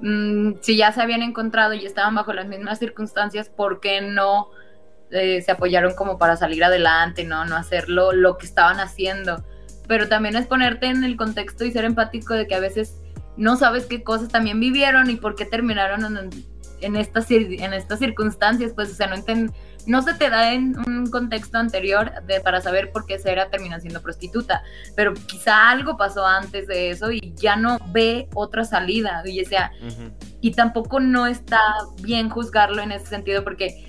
[SPEAKER 2] mm, si ya se habían encontrado y estaban bajo las mismas circunstancias, ¿por qué no eh, se apoyaron como para salir adelante, no, no hacerlo lo que estaban haciendo? Pero también es ponerte en el contexto y ser empático de que a veces no sabes qué cosas también vivieron y por qué terminaron en, en estas, en estas circunstancias, pues, o sea, no enten- no se te da en un contexto anterior de, para saber por qué Cera termina siendo prostituta, pero quizá algo pasó antes de eso y ya no ve otra salida, y, o sea, y tampoco no está bien juzgarlo en ese sentido porque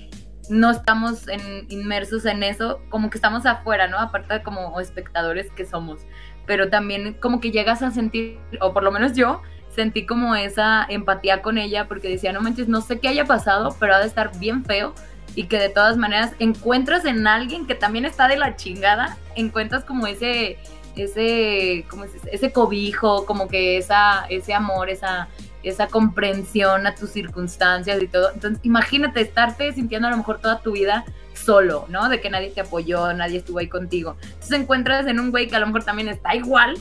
[SPEAKER 2] no estamos en- inmersos en eso, como que estamos afuera, ¿no? Aparte de como espectadores que somos, pero también como que llegas a sentir, o por lo menos yo, sentí como esa empatía con ella porque decía, no manches, no sé qué haya pasado, pero ha de estar bien feo y que de todas maneras encuentras en alguien que también está de la chingada, encuentras como ese ese ¿cómo se dice? ese cobijo, como que esa ese amor, esa esa comprensión a tus circunstancias y todo. Entonces, imagínate estarte sintiendo a lo mejor toda tu vida solo, ¿no? De que nadie te apoyó, nadie estuvo ahí contigo. Entonces encuentras en un güey que a lo mejor también está igual,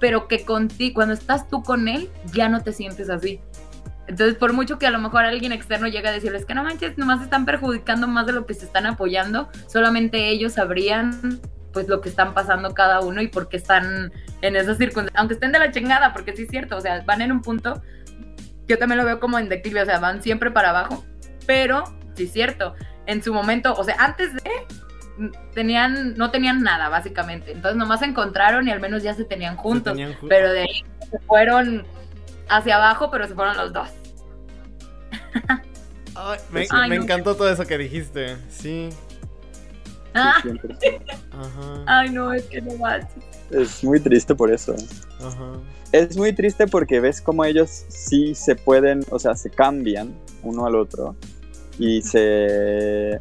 [SPEAKER 2] pero que contigo, cuando estás tú con él, ya no te sientes así. Entonces, por mucho que a lo mejor alguien externo llegue a decirles que no manches, nomás están perjudicando más de lo que se están apoyando, solamente ellos sabrían pues lo que están pasando cada uno y por qué están en esas circunstancias, aunque estén de la chingada, porque sí es cierto, o sea, van en un punto, yo también lo veo como en declive, o sea, van siempre para abajo, pero sí es cierto, en su momento, o sea, antes de tenían, no tenían nada, básicamente. Entonces nomás se encontraron y al menos ya se tenían juntos.
[SPEAKER 1] tenían ju-
[SPEAKER 2] pero de ahí se fueron hacia abajo, pero se fueron los dos.
[SPEAKER 1] Ay, me,
[SPEAKER 2] Ay,
[SPEAKER 1] me
[SPEAKER 2] no.
[SPEAKER 1] encantó todo eso que dijiste. Sí.
[SPEAKER 2] Ah.
[SPEAKER 1] Ajá.
[SPEAKER 2] ay, no, es que no.
[SPEAKER 3] Es muy triste por eso.
[SPEAKER 1] Ajá.
[SPEAKER 3] Es muy triste porque ves cómo ellos sí se pueden, o sea, se cambian uno al otro y se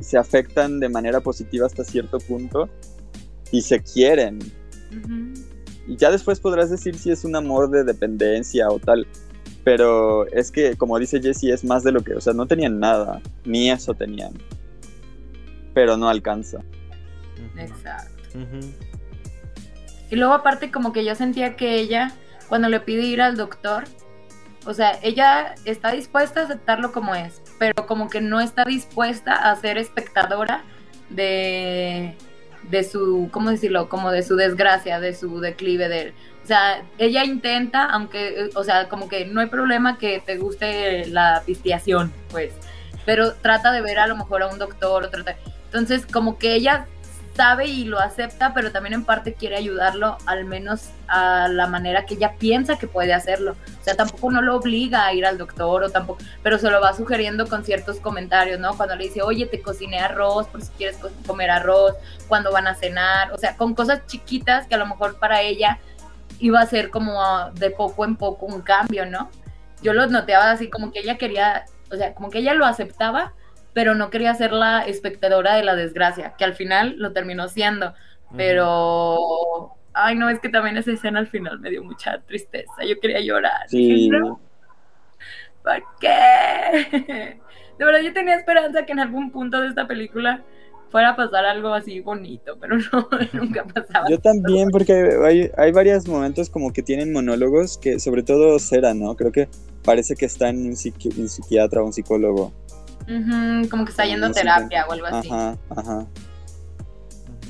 [SPEAKER 3] se afectan de manera positiva hasta cierto punto y se quieren. Y ya después podrás decir si es un amor de dependencia o tal. Pero es que, como dice Jesse, es más de lo que, o sea, no tenían nada, ni eso tenían. Pero no alcanza.
[SPEAKER 2] Exacto. Y luego aparte como que yo sentía que ella, cuando le pide ir al doctor, o sea, ella está dispuesta a aceptarlo como es, pero como que no está dispuesta a ser espectadora de, de su, ¿cómo decirlo? Como de su desgracia, de su declive, de... O sea, ella intenta, aunque, eh, o sea, como que no hay problema que te guste la pistiación, pues, pero trata de ver a lo mejor a un doctor. Entonces, como que ella sabe y lo acepta, pero también en parte quiere ayudarlo, al menos a la manera que ella piensa que puede hacerlo. O sea, tampoco no lo obliga a ir al doctor o tampoco, pero se lo va sugiriendo con ciertos comentarios, ¿no? Cuando le dice, oye, te cociné arroz por si quieres co- comer arroz, cuando van a cenar, o sea, con cosas chiquitas que a lo mejor para ella iba a ser como de poco en poco un cambio, ¿no? Yo lo noteaba así como que ella quería, o sea, como que ella lo aceptaba, pero no quería ser la espectadora de la desgracia, que al final lo terminó siendo. Pero, ay, no, es que también esa escena al final me dio mucha tristeza. Yo quería llorar.
[SPEAKER 3] Sí,
[SPEAKER 2] Dije, "No, ¿Por qué? De verdad, yo tenía esperanza que en algún punto de esta película fuera a pasar algo así bonito, pero no, nunca pasaba.
[SPEAKER 3] yo también, porque hay, hay varios momentos como que tienen monólogos que, sobre todo Cera, ¿no? Creo que parece que está en un, psiqui- un psiquiatra o un psicólogo.
[SPEAKER 2] Como que está yendo a
[SPEAKER 3] No
[SPEAKER 2] terapia o algo así.
[SPEAKER 3] Ajá, ajá.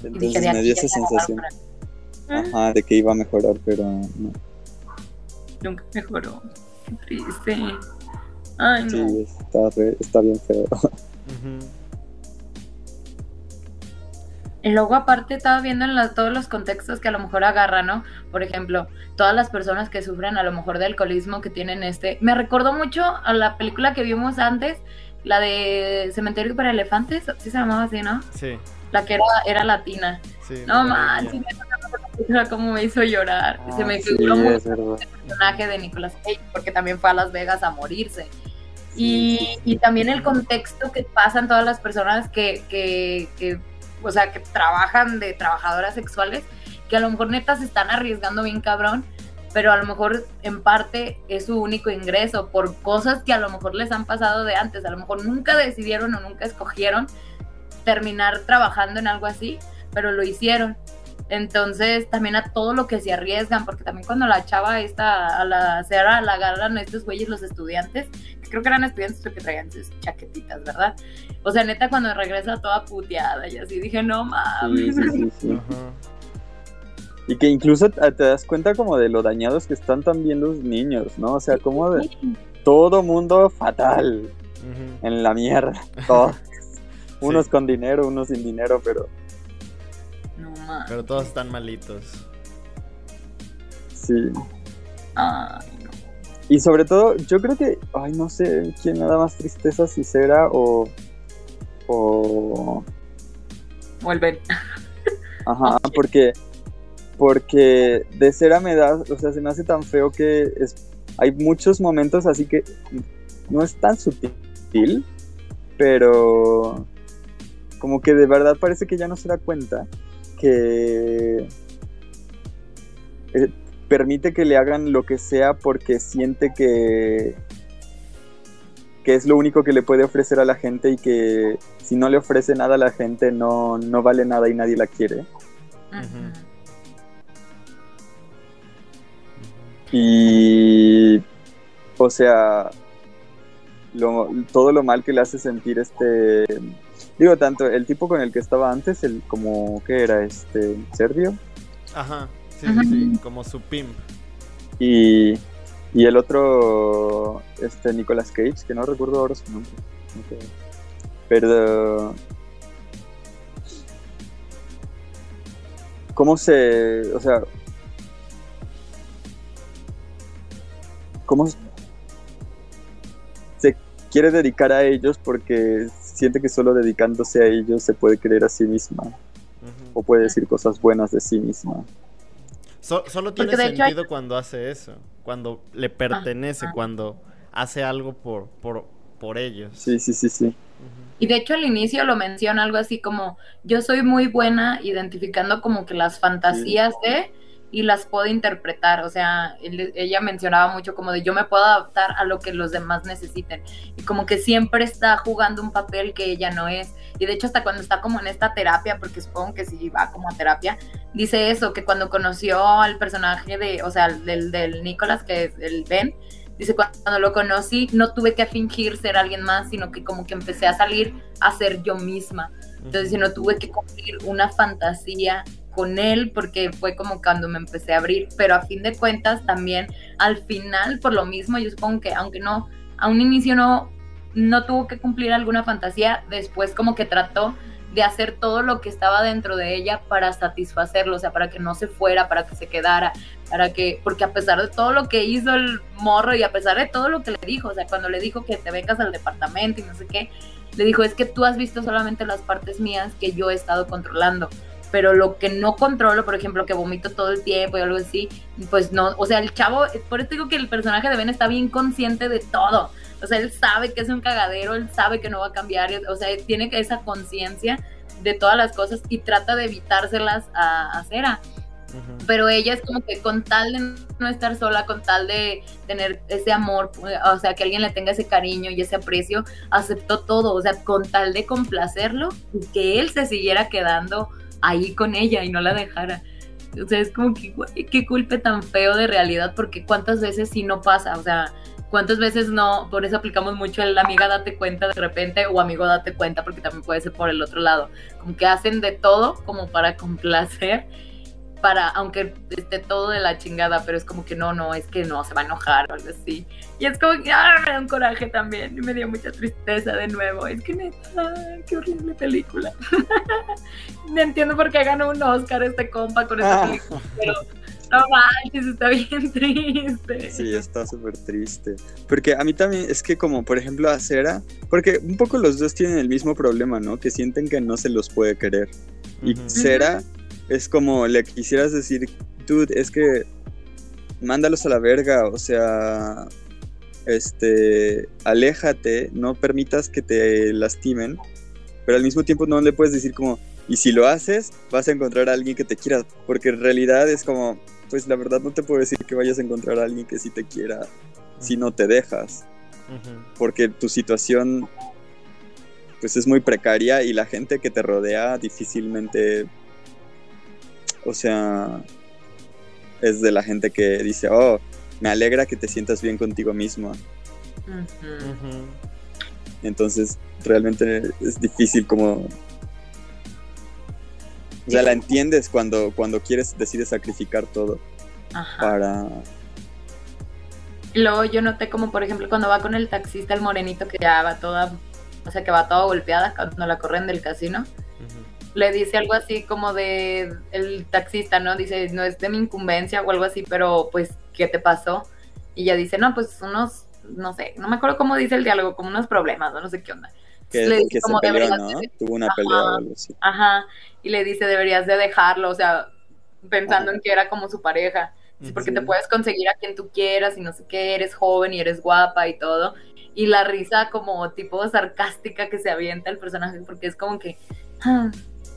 [SPEAKER 3] Entonces
[SPEAKER 2] dije,
[SPEAKER 3] me dio esa sensación.
[SPEAKER 2] para-
[SPEAKER 3] Ajá, de que iba a mejorar, pero no.
[SPEAKER 2] Nunca mejoró. Qué triste. Ay, no.
[SPEAKER 3] Sí, está, re- está bien feo.
[SPEAKER 2] Y luego aparte estaba viendo en la- todos los contextos que a lo mejor agarra, ¿no? Por ejemplo, todas las personas que sufren a lo mejor de alcoholismo que tienen este... Me recordó mucho a la película que vimos antes, la de Cementerio para Elefantes, sí se llamaba así, ¿no?
[SPEAKER 1] Sí,
[SPEAKER 2] La que era, era latina.
[SPEAKER 1] sí.
[SPEAKER 2] No
[SPEAKER 1] me
[SPEAKER 2] manches,
[SPEAKER 1] alegría.
[SPEAKER 2] cómo me hizo llorar. se me
[SPEAKER 3] Ah, sí,
[SPEAKER 2] figuró mucho el personaje de Nicolas Cage, porque también fue a Las Vegas a morirse. Y, y también el contexto que pasan todas las personas que, que, que, o sea, que trabajan de trabajadoras sexuales, que a lo mejor neta se están arriesgando bien cabrón, pero a lo mejor en parte es su único ingreso por cosas que a lo mejor les han pasado de antes, a lo mejor nunca decidieron o nunca escogieron terminar trabajando en algo así, pero lo hicieron. Entonces, también a todo lo que se arriesgan, porque también cuando la chava esta, a la Sara, la agarran estos güeyes, los estudiantes, que creo que eran estudiantes porque traían sus chaquetitas, ¿verdad? O sea, neta, cuando regresa toda puteada y así, dije, no mames.
[SPEAKER 3] Sí, sí, sí, sí.
[SPEAKER 1] Ajá.
[SPEAKER 3] Y que incluso te das cuenta como de lo dañados que están también los niños, ¿no? O sea, como de todo mundo fatal en la mierda. Todos. Unos con dinero, unos sin dinero, pero
[SPEAKER 1] Pero todos están malitos.
[SPEAKER 3] sí.
[SPEAKER 2] Ay, no.
[SPEAKER 3] Y sobre todo, yo creo que, ay, no sé quién me da más tristeza, si Cera o. o.
[SPEAKER 2] Vuelven.
[SPEAKER 3] Ajá, porque. Porque de Cera me da, o sea, se me hace tan feo que es, hay muchos momentos así que no es tan sutil, pero como que de verdad parece que ya no se da cuenta que eh, permite que le hagan lo que sea porque siente que que es lo único que le puede ofrecer a la gente y que si no le ofrece nada a la gente no, no vale nada y nadie la quiere. Y, o sea, lo- todo lo mal que le hace sentir este... Digo, tanto el tipo con el que estaba antes, el como, ¿qué era? Este, serbio.
[SPEAKER 1] Ajá. Sí,
[SPEAKER 2] Ajá.
[SPEAKER 1] sí. Como su pimp.
[SPEAKER 3] Y, y el otro, este, Nicolas Cage, que no recuerdo ahora su nombre. no sé. Pero... ¿Cómo se... o sea... ¿Cómo se quiere dedicar a ellos porque siente que solo dedicándose a ellos se puede querer a sí misma o puede decir cosas buenas de sí misma?
[SPEAKER 1] So- solo tiene
[SPEAKER 2] hecho
[SPEAKER 1] sentido cuando hace eso. Cuando le pertenece,
[SPEAKER 2] Ajá.
[SPEAKER 1] cuando hace algo por, por, por ellos.
[SPEAKER 3] Sí, sí, sí, sí.
[SPEAKER 2] Y de hecho al inicio lo menciona algo así como, yo soy muy buena identificando como que las fantasías de y las puedo interpretar. O sea, él- ella mencionaba mucho como de yo me puedo adaptar a lo que los demás necesiten. Y como que siempre está jugando un papel que ella no es. Y de hecho hasta cuando está como en esta terapia, porque supongo que sí va como a terapia, dice eso, que cuando conoció al personaje de, o sea, del, del Nicolás, que es el Ben, dice, cuando lo conocí no tuve que fingir ser alguien más, sino que como que empecé a salir a ser yo misma. Entonces, no tuve que cumplir una fantasía con él porque fue como cuando me empecé a abrir, pero a fin de cuentas también al final por lo mismo yo supongo que aunque no a un inicio no no tuvo que cumplir alguna fantasía, después como que trató de hacer todo lo que estaba dentro de ella para satisfacerlo, o sea, para que no se fuera, para que se quedara, para que, porque a pesar de todo lo que hizo el morro y a pesar de todo lo que le dijo, o sea, cuando le dijo que te becas al departamento y no sé qué, le dijo, es que tú has visto solamente las partes mías que yo he estado controlando, pero lo que no controlo, por ejemplo, que vomito todo el tiempo y algo así, pues no, o sea, el chavo, por eso digo que el personaje de Ben está bien consciente de todo, o sea, él sabe que es un cagadero, él sabe que no va a cambiar, o sea, tiene esa conciencia de todas las cosas y trata de evitárselas a, a Cera. Pero ella es como que con tal de no estar sola, con tal de tener ese amor, o sea, que alguien le tenga ese cariño y ese aprecio, aceptó todo, o sea, con tal de complacerlo y que él se siguiera quedando ahí con ella y no la dejara. O sea, es como que, qué culpe tan feo de realidad, porque cuántas veces sí no pasa, o sea, cuántas veces no, por eso aplicamos mucho el amiga date cuenta de repente o amigo date cuenta, porque también puede ser por el otro lado, como que hacen de todo como para complacer para, aunque esté todo de la chingada, pero es como que no, no, es que no, se va a enojar o algo así. Y es como que, ah, me da un coraje también, y me dio mucha tristeza de nuevo. Es que neta, qué horrible película. no entiendo por qué ganó un Oscar este compa con esta película, pero no manches, está bien triste.
[SPEAKER 3] Sí, está súper triste. Porque a mí también es que como por ejemplo a Cera, porque un poco los dos tienen el mismo problema, ¿no? Que sienten que no se los puede querer. Y
[SPEAKER 1] Ujú.
[SPEAKER 3] Cera es como le quisieras decir, dude, es que mándalos a la verga, o sea, este, aléjate, no permitas que te lastimen, pero al mismo tiempo no le puedes decir como, y si lo haces, vas a encontrar a alguien que te quiera, porque en realidad es como, pues la verdad no te puedo decir que vayas a encontrar a alguien que sí te quiera si no te dejas, porque tu situación pues es muy precaria y la gente que te rodea difícilmente, o sea, es de la gente que dice, oh, me alegra que te sientas bien contigo.
[SPEAKER 2] Ujú.
[SPEAKER 3] Entonces, realmente es difícil como... O sea, la entiendes cuando, cuando quieres, decides sacrificar todo
[SPEAKER 2] Ajá.
[SPEAKER 3] para...
[SPEAKER 2] Luego yo noté como, por ejemplo, cuando va con el taxista, el morenito que ya va toda, o sea, que va toda golpeada cuando la corren del casino.
[SPEAKER 1] Ujú.
[SPEAKER 2] Le dice algo así como de el taxista, ¿no? Dice, no es de mi incumbencia o algo así, pero pues, ¿qué te pasó? Y ella dice, no, pues unos, no sé, no me acuerdo cómo dice el diálogo, como unos problemas, no, no sé qué onda.
[SPEAKER 3] Que,
[SPEAKER 2] Le dice
[SPEAKER 3] que se
[SPEAKER 2] como
[SPEAKER 3] peleó,
[SPEAKER 2] deberías
[SPEAKER 3] ¿no?
[SPEAKER 2] de-
[SPEAKER 3] Tuvo una
[SPEAKER 2] Ajá.
[SPEAKER 3] pelea o algo así.
[SPEAKER 2] Ajá, y le dice, deberías de dejarlo, o sea, pensando
[SPEAKER 3] Ajá.
[SPEAKER 2] en que era como su pareja, Dice, porque te puedes conseguir a quien tú quieras y no sé qué, eres joven y eres guapa y todo. Y la risa como tipo sarcástica que se avienta el personaje, porque es como que, "Ah,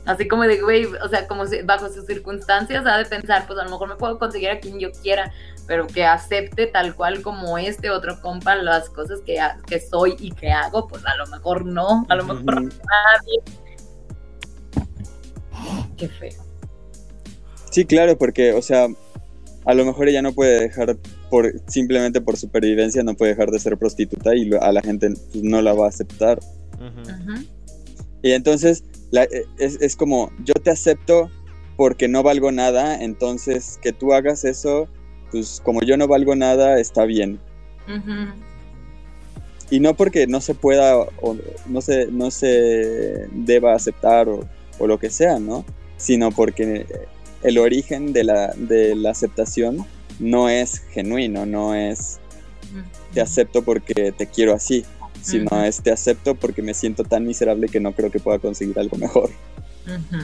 [SPEAKER 2] Así como de, güey, o sea, como si, bajo sus circunstancias ha de pensar, pues a lo mejor me puedo conseguir a quien yo quiera, pero que acepte tal cual como este otro compa las cosas que, ha- que soy y que hago, pues a lo mejor no, a lo mejor nadie. Qué feo.
[SPEAKER 3] Sí, claro, porque, o sea, a lo mejor ella no puede dejar, por simplemente por supervivencia, no puede dejar de ser prostituta y a la gente pues, no la va a aceptar.
[SPEAKER 1] Ujú.
[SPEAKER 3] Y entonces la- eh, es, es como, yo te acepto porque no valgo nada, entonces que tú hagas eso, pues como yo no valgo nada, está bien. Y no porque no se pueda o no se, no se deba aceptar o, o lo que sea, ¿no? Sino porque el origen de la, de la aceptación no es genuino, no es te acepto porque te quiero así, sino
[SPEAKER 2] Ujú.
[SPEAKER 3] es te acepto porque me siento tan miserable que no creo que pueda conseguir algo mejor.
[SPEAKER 2] Ujú.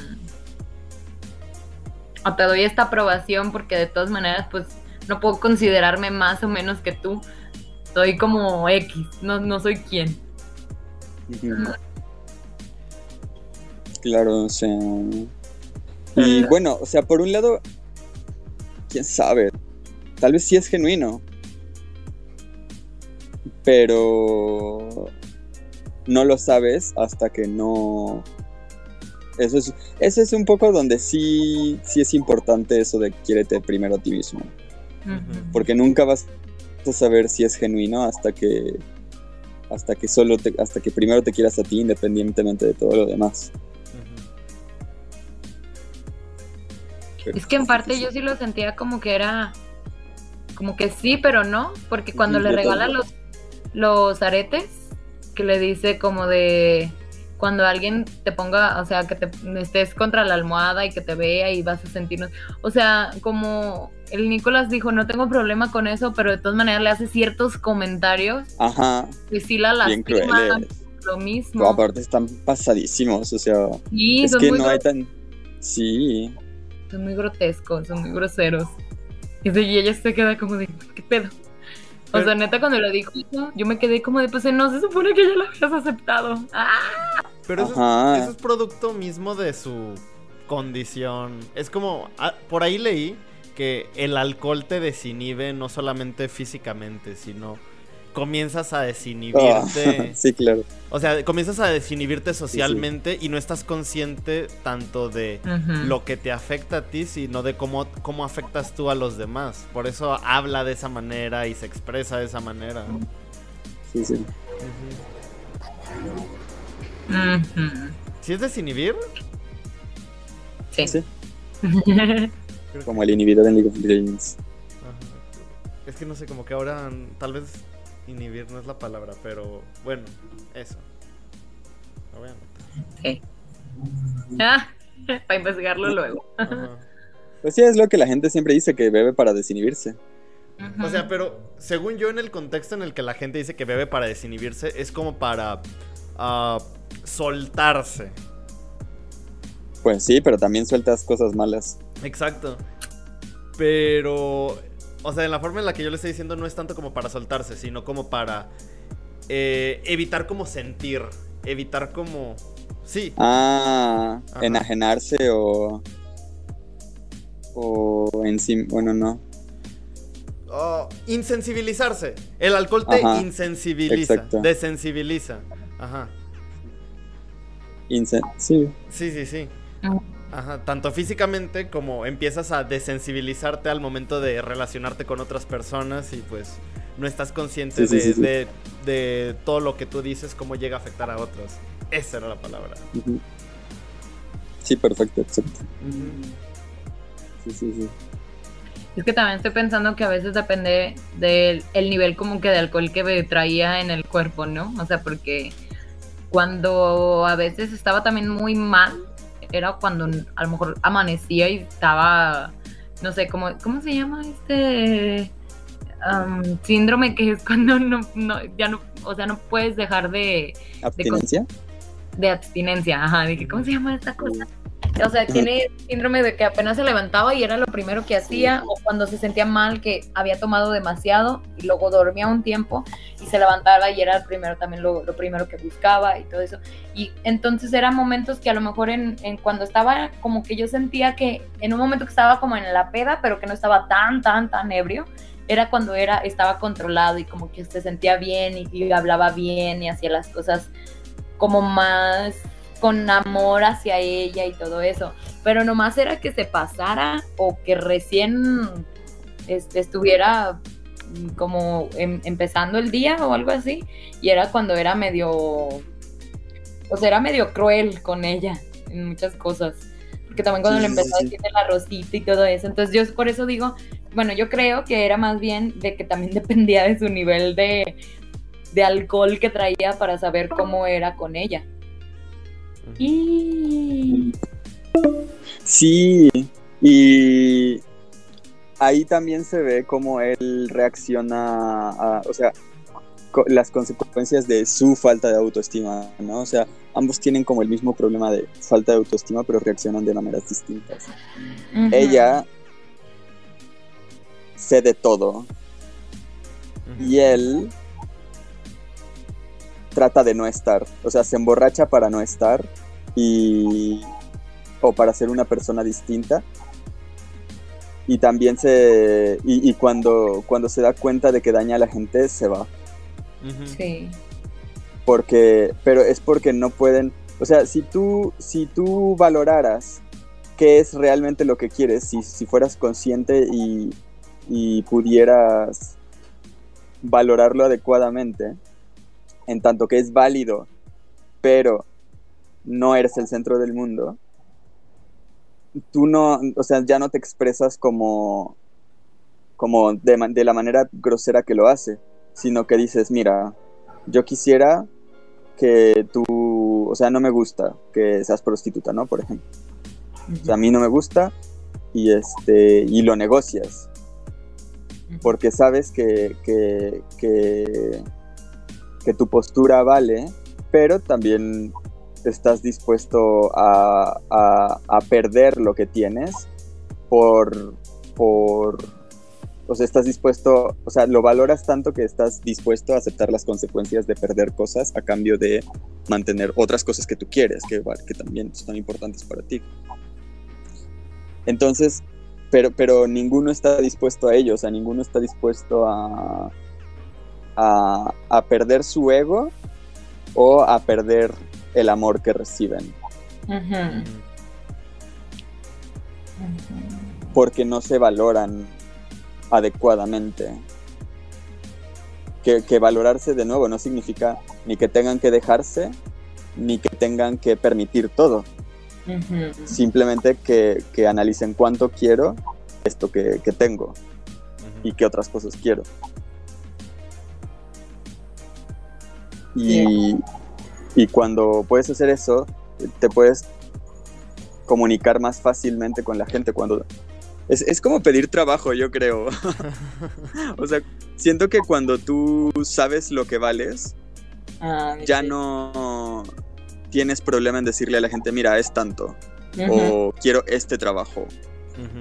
[SPEAKER 2] O te doy esta aprobación porque de todas maneras, pues no puedo considerarme más o menos que tú. Soy como X, no, no soy quien.
[SPEAKER 3] Claro, o sea. Y bueno, o sea, por un lado, quién sabe, tal vez sí es genuino, pero no lo sabes hasta que no. Eso es, eso es un poco donde sí, sí es importante eso de quiérete primero a ti mismo, porque nunca vas a saber si es genuino hasta que hasta que solo te, hasta que primero te quieras a ti independientemente de todo lo demás.
[SPEAKER 2] Es que en parte yo sí lo sentía como que era, como que sí, pero no, porque cuando
[SPEAKER 3] Sí,
[SPEAKER 2] le
[SPEAKER 3] yo
[SPEAKER 2] regala
[SPEAKER 3] también.
[SPEAKER 2] los, los aretes, que le dice como de cuando alguien te ponga, o sea, que te estés contra la almohada y que te vea y vas a sentirnos, o sea, como el Nicolás dijo, no tengo problema con eso, pero de todas maneras le hace ciertos comentarios
[SPEAKER 3] Ajá,
[SPEAKER 2] que sí la lastima, lo mismo.
[SPEAKER 3] Pero aparte están pasadísimos, o sea,
[SPEAKER 2] Sí,
[SPEAKER 3] es
[SPEAKER 2] son
[SPEAKER 3] que
[SPEAKER 2] muy
[SPEAKER 3] no hay tan... Sí,
[SPEAKER 2] son muy grotescos, son muy groseros. Y de- y ella se queda como de, ¿qué pedo? O sea, neta, cuando lo dijo, yo me quedé como de, pues no se supone que ya lo habías aceptado. ¡Ah!
[SPEAKER 1] Pero eso es producto mismo de su condición. Es como, ah, por ahí leí que el alcohol te desinhibe no solamente físicamente, sino comienzas a
[SPEAKER 3] Ah,
[SPEAKER 1] desinhibirte.
[SPEAKER 3] sí, claro.
[SPEAKER 1] O sea, comienzas a desinhibirte socialmente y no estás consciente tanto de lo que te afecta a ti, sino de cómo, cómo afectas tú a los demás. Por eso habla de esa manera y se expresa de esa manera.
[SPEAKER 3] Sí, sí.
[SPEAKER 1] ¿Sí es desinhibir?
[SPEAKER 2] Sí.
[SPEAKER 3] Sí, como el inhibidor en League of Legends.
[SPEAKER 1] Es que no sé, como que ahora tal vez inhibir no es la palabra, pero bueno, eso. Lo voy a anotar.
[SPEAKER 2] Ah, para investigarlo luego.
[SPEAKER 1] Ajá.
[SPEAKER 3] Pues sí, es lo que la gente siempre dice, que bebe para desinhibirse.
[SPEAKER 1] O sea, pero según yo en el contexto en el que la gente dice que bebe para desinhibirse, es como para ah, soltarse.
[SPEAKER 3] Pues sí, pero también sueltas cosas malas.
[SPEAKER 1] Exacto. Pero, o sea, en la forma en la que yo le estoy diciendo no es tanto como para soltarse, sino como para eh, evitar como sentir, evitar como... Sí,
[SPEAKER 3] Ah,
[SPEAKER 1] Ajá.
[SPEAKER 3] enajenarse o... O en sí... Bueno, no.
[SPEAKER 1] Oh, insensibilizarse. El alcohol te
[SPEAKER 3] Ajá,
[SPEAKER 1] insensibiliza,
[SPEAKER 3] exacto.
[SPEAKER 1] desensibiliza. Ajá.
[SPEAKER 3] Insen sí.
[SPEAKER 1] Sí, sí, sí. Ajá, tanto físicamente como empiezas a desensibilizarte al momento de relacionarte con otras personas y pues no estás consciente
[SPEAKER 3] Sí, sí,
[SPEAKER 1] de,
[SPEAKER 3] sí, sí.
[SPEAKER 1] de- de todo lo que tú dices, cómo llega a afectar a otros. Esa era la palabra.
[SPEAKER 3] Sí, perfecto, exacto. Sí, sí, sí.
[SPEAKER 2] Es que también estoy pensando que a veces depende del el nivel como que de alcohol que me traía en el cuerpo, ¿no? O sea, porque cuando a veces estaba también muy mal, era cuando a lo mejor amanecía y estaba, no sé, ¿cómo, cómo se llama este am, síndrome que es cuando no, no, ya no, o sea, no puedes dejar de,
[SPEAKER 3] ¿Abstinencia?
[SPEAKER 2] de abstinencia? Ajá, de que, ¿cómo se llama esta cosa? O sea, tiene síndrome de que apenas se levantaba y era lo primero que hacía, o cuando se sentía mal que había tomado demasiado y luego dormía un tiempo y se levantaba y era el primero también lo, lo primero que buscaba y todo eso. Y entonces eran momentos que a lo mejor en, en, cuando estaba como que yo sentía que en un momento que estaba como en la peda, pero que no estaba tan, tan, tan ebrio, era cuando era, estaba controlado y como que se sentía bien y, y hablaba bien y hacía las cosas como más con amor hacia ella y todo eso. Pero nomás era que se pasara o que recién este, estuviera como em, empezando el día o algo así. Y era cuando era medio, o sea, era medio cruel con ella en muchas cosas. Porque también cuando
[SPEAKER 3] Sí,
[SPEAKER 2] le
[SPEAKER 3] sí,
[SPEAKER 2] empezó a decir el arrocito y todo eso. Entonces yo por eso digo, bueno, yo creo que era más bien de que también dependía de su nivel de, de alcohol que traía para saber cómo era con ella. Y...
[SPEAKER 3] Sí, y ahí también se ve cómo él reacciona a, o sea, co- las consecuencias de su falta de autoestima, ¿no? O sea, ambos tienen como el mismo problema de falta de autoestima, pero reaccionan de maneras distintas. Ella cede todo y él trata de no estar, o sea, se emborracha para no estar y o para ser una persona distinta. Y también se y, y cuando cuando se da cuenta de que daña a la gente se va.
[SPEAKER 2] Sí.
[SPEAKER 3] porque pero es porque no pueden, o sea, si tú si tú valoraras qué es realmente lo que quieres, si, si fueras consciente y, y pudieras valorarlo adecuadamente, en tanto que es válido, pero no eres el centro del mundo, tú no, o sea, ya no te expresas como, como de, la manera grosera que lo hace, sino que dices, mira, yo quisiera que tú, o sea, no me gusta que seas prostituta, ¿no? Por ejemplo. O sea, a mí no me gusta y, este, y lo negocias porque sabes que, que, que, que tu postura vale, pero también estás dispuesto a, a- perder lo que tienes por, por, o sea, estás dispuesto, o sea, lo valoras tanto que estás dispuesto a aceptar las consecuencias de perder cosas a cambio de mantener otras cosas que tú quieres, que, que también son importantes para ti. Entonces, pero, pero ninguno está dispuesto a ello, o sea, ninguno está dispuesto a, a, a perder su ego o a perder el amor que reciben, porque no se valoran adecuadamente. Que, que valorarse de nuevo no significa ni que tengan que dejarse, ni que tengan que permitir todo. Simplemente que, que analicen cuánto quiero esto que, que tengo y qué otras cosas quiero. Y, y cuando puedes hacer eso, te puedes comunicar más fácilmente con la gente. Cuando es, es como pedir trabajo, yo creo. o sea, siento que cuando tú sabes lo que vales,
[SPEAKER 2] Ah,
[SPEAKER 3] ya
[SPEAKER 2] sí.
[SPEAKER 3] no tienes problema en decirle a la gente, mira, es tanto, o quiero este trabajo,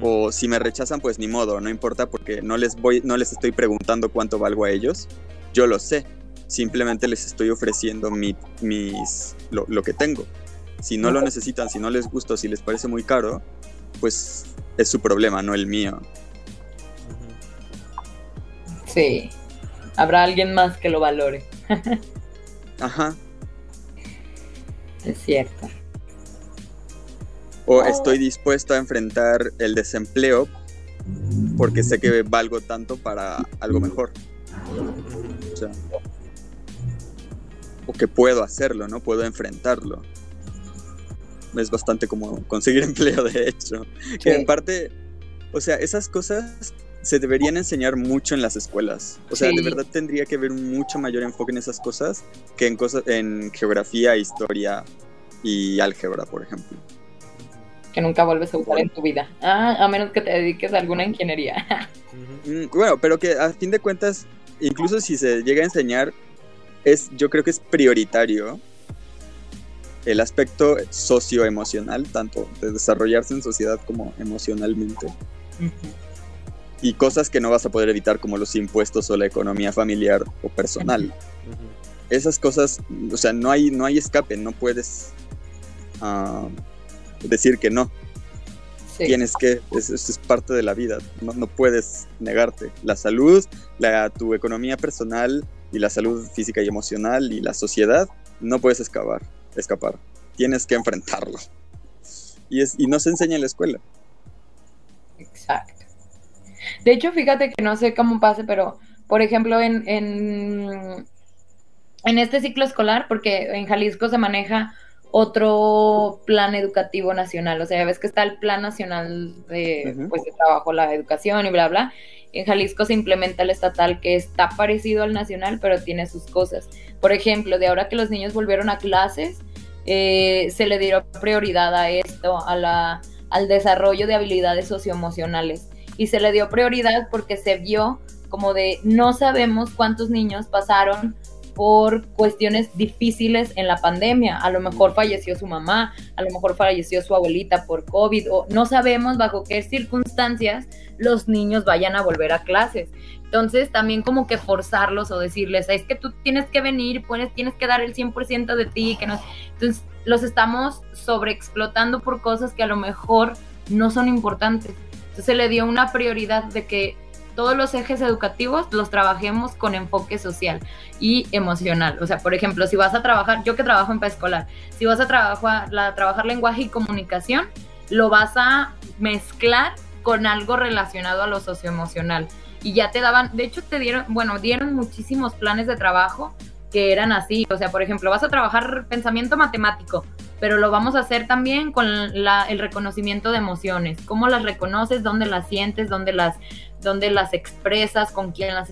[SPEAKER 3] o si me rechazan, pues ni modo, no importa porque no les voy, no les estoy preguntando cuánto valgo a ellos. Yo lo sé. Simplemente les estoy ofreciendo mi- mis lo, lo que tengo. Si no lo necesitan, si no les gusta, si les parece muy caro, pues es su problema, no el mío.
[SPEAKER 2] Sí. Habrá alguien más que lo valore.
[SPEAKER 3] Ajá.
[SPEAKER 2] Es cierto.
[SPEAKER 3] O
[SPEAKER 2] Oh.
[SPEAKER 3] estoy dispuesto a enfrentar el desempleo porque sé que valgo tanto para algo mejor. O sea, o que puedo hacerlo, ¿no? Puedo enfrentarlo. Es bastante como conseguir empleo, de hecho. Que en parte, o sea, esas cosas se deberían enseñar mucho en las escuelas. O sea,
[SPEAKER 2] Sí.
[SPEAKER 3] de verdad tendría que haber mucho mayor enfoque en esas cosas que en cosas en geografía, historia y álgebra, por ejemplo.
[SPEAKER 2] Que nunca vuelves a usar en tu vida. Ah, a menos que te dediques a alguna ingeniería.
[SPEAKER 3] Mm, Bueno, pero que a fin de cuentas, incluso si se llega a enseñar, es, yo creo que es prioritario el aspecto socioemocional, tanto de desarrollarse en sociedad como emocionalmente. Y cosas que no vas a poder evitar como los impuestos o la economía familiar o personal. Esas cosas, o sea, no hay, no hay escape, no puedes ah, decir que no. Tienes que, eso es, parte de la vida, no, no puedes negarte. La salud, la, tu economía personal y la salud física y emocional y la sociedad, no puedes escapar escapar. Tienes que enfrentarlo. Y, es, y no se enseña en la escuela.
[SPEAKER 2] Exacto. De hecho, fíjate que no sé cómo pase, pero por ejemplo, en, en, en este ciclo escolar, porque en Jalisco se maneja otro plan educativo nacional. O sea, ves que está el plan nacional de, pues, de trabajo, la educación y bla, bla. En Jalisco se implementa el estatal que está parecido al nacional, pero tiene sus cosas. Por ejemplo, de ahora que los niños volvieron a clases, eh, se le dio prioridad a esto, a la, al desarrollo de habilidades socioemocionales. Y se le dio prioridad porque se vio como de no sabemos cuántos niños pasaron por cuestiones difíciles en la pandemia. A lo mejor falleció su mamá, a lo mejor falleció su abuelita por COVID, o no sabemos bajo qué circunstancias los niños vayan a volver a clases. Entonces, también como que forzarlos o decirles, es que tú tienes que venir, pues, tienes que dar el 100% de ti, que no... Entonces, los estamos sobreexplotando por cosas que a lo mejor no son importantes. Entonces, se le dio una prioridad de que todos los ejes educativos los trabajemos con enfoque social y emocional. O sea, por ejemplo, si vas a trabajar, yo que trabajo en preescolar, si vas a trabajar, la, trabajar lenguaje y comunicación, lo vas a mezclar con algo relacionado a lo socioemocional. Y ya te daban, de hecho te dieron, bueno, dieron muchísimos planes de trabajo que eran así. O sea, por ejemplo, vas a trabajar pensamiento matemático, pero lo vamos a hacer también con el reconocimiento de emociones. ¿Cómo las reconoces? ¿Dónde las sientes? ¿Dónde las, dónde las expresas? ¿Con quién las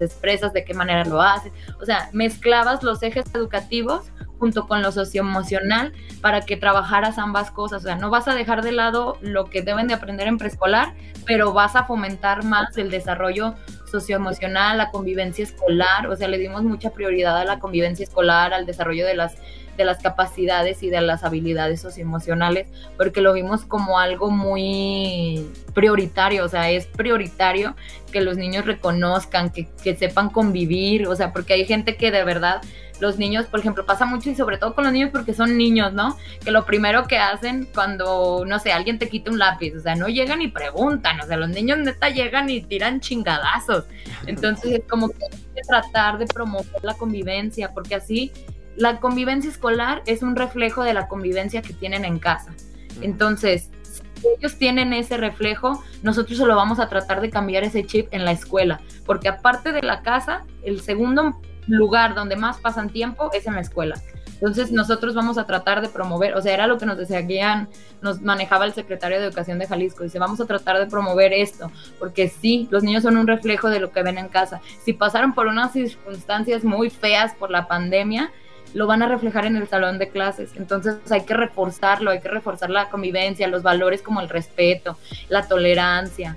[SPEAKER 2] expresas? ¿De qué manera lo haces? O sea, mezclabas los ejes educativos junto con lo socioemocional para que trabajaras ambas cosas. O sea, no vas a dejar de lado lo que deben de aprender en preescolar, pero vas a fomentar más el desarrollo socioemocional, la convivencia escolar. O sea, le dimos mucha prioridad a la convivencia escolar, al desarrollo de las de las capacidades y de las habilidades socioemocionales, porque lo vimos como algo muy prioritario, o sea, es prioritario que los niños reconozcan, que, que sepan convivir, o sea, porque hay gente que de verdad los niños, por ejemplo, pasa mucho y sobre todo con los niños porque son niños, ¿no? Que lo primero que hacen cuando, no sé, alguien te quita un lápiz, o sea, no llegan y preguntan, o sea, los niños neta llegan y tiran chingadazos. Entonces es como que hay que tratar de promover la convivencia, porque así la convivencia escolar es un reflejo de la convivencia que tienen en casa. Entonces, si ellos tienen ese reflejo, nosotros solo vamos a tratar de cambiar ese chip en la escuela, porque aparte de la casa, el segundo lugar donde más pasan tiempo es en la escuela. Entonces nosotros vamos a tratar de promover, o sea, era lo que nos decían, nos manejaba el secretario de Educación de Jalisco, dice, vamos a tratar de promover esto, porque sí, los niños son un reflejo de lo que ven en casa. Si pasaron por unas circunstancias muy feas por la pandemia, lo van a reflejar en el salón de clases. Entonces hay que reforzarlo, hay que reforzar la convivencia, los valores como el respeto, la tolerancia,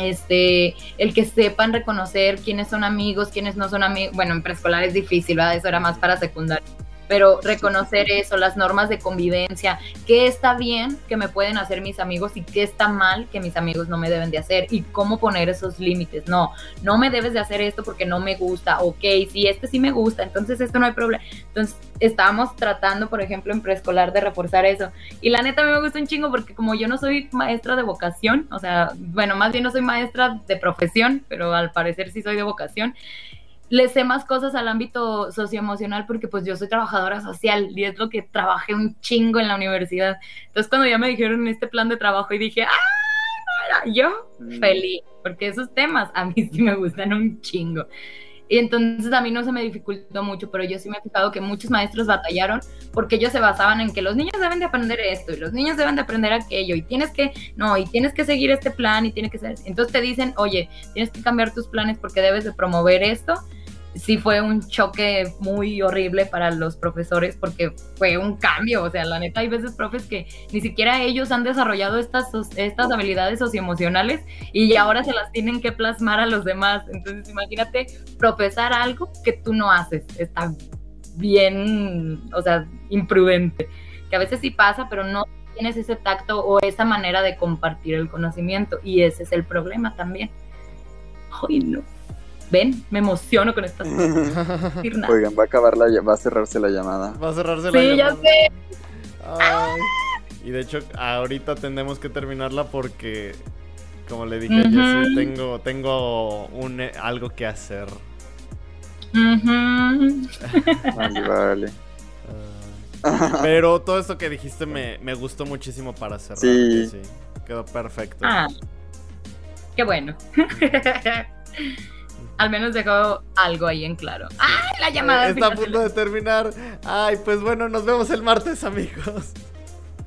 [SPEAKER 2] este, el que sepan reconocer quiénes son amigos, quiénes no son amigos. Bueno, en preescolar es difícil, ¿verdad? Eso era más para secundaria pero reconocer eso, las normas de convivencia, qué está bien que me pueden hacer mis amigos y qué está mal que mis amigos no me deben de hacer y cómo poner esos límites. No, no me debes de hacer esto porque no me gusta, ok, si este sí me gusta, entonces esto no hay problema. Entonces estábamos tratando, por ejemplo, en preescolar de reforzar eso. Y la neta a mí me gusta un chingo porque como yo no soy maestra de vocación, o sea, bueno, más bien no soy maestra de profesión, pero al parecer sí soy de vocación le sé más cosas al ámbito socioemocional porque pues yo soy trabajadora social y es lo que trabajé un chingo en la universidad. Entonces cuando ya me dijeron este plan de trabajo y dije, ¡ah! No era yo mm. feliz, porque esos temas a mí sí me gustan un chingo. Y entonces a mí no se me dificultó mucho, pero yo sí me he fijado que muchos maestros batallaron porque ellos se basaban en que los niños deben de aprender esto y los niños deben de aprender aquello y tienes que, no, y tienes que seguir este plan y tiene que ser. Entonces te dicen, oye, tienes que cambiar tus planes porque debes de promover esto sí fue un choque muy horrible para los profesores porque fue un cambio, o sea, la neta hay veces profes que ni siquiera ellos han desarrollado estas, estas habilidades socioemocionales y ahora se las tienen que plasmar a los demás. Entonces imagínate profesar algo que tú no haces, está bien, o sea, imprudente. Que a veces sí pasa, pero no tienes ese tacto o esa manera de compartir el conocimiento. Y ese es el problema también. Ay, no. Ven, me emociono con estas cosas.
[SPEAKER 3] Oigan, va a acabar la, va a cerrarse la llamada.
[SPEAKER 1] Va a cerrarse la
[SPEAKER 2] Sí, ya
[SPEAKER 1] llamada.
[SPEAKER 2] sé.
[SPEAKER 1] Ay. Y de hecho, ahorita tenemos que terminarla porque, como le dije a
[SPEAKER 2] Ujú.
[SPEAKER 1] Jessie, tengo, tengo un, eh, algo que hacer.
[SPEAKER 3] Ay, vale.
[SPEAKER 1] Ah. Pero todo esto que dijiste me, me gustó muchísimo para cerrar.
[SPEAKER 3] Sí.
[SPEAKER 1] Quedó perfecto.
[SPEAKER 2] Ah, qué bueno. Al menos dejó algo ahí en claro. ¡Ay, la llamada!
[SPEAKER 1] Está a punto de terminar. Ay, pues bueno, nos vemos el martes, amigos.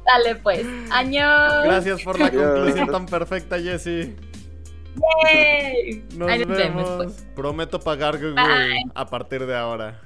[SPEAKER 2] Dale, pues. ¡Años!
[SPEAKER 1] Gracias por la conclusión tan perfecta, Jessie.
[SPEAKER 2] Yay.
[SPEAKER 1] Nos
[SPEAKER 2] Ahí nos
[SPEAKER 1] vemos.
[SPEAKER 2] vemos, pues.
[SPEAKER 1] Prometo pagar Google
[SPEAKER 2] Bye.
[SPEAKER 1] a partir de ahora.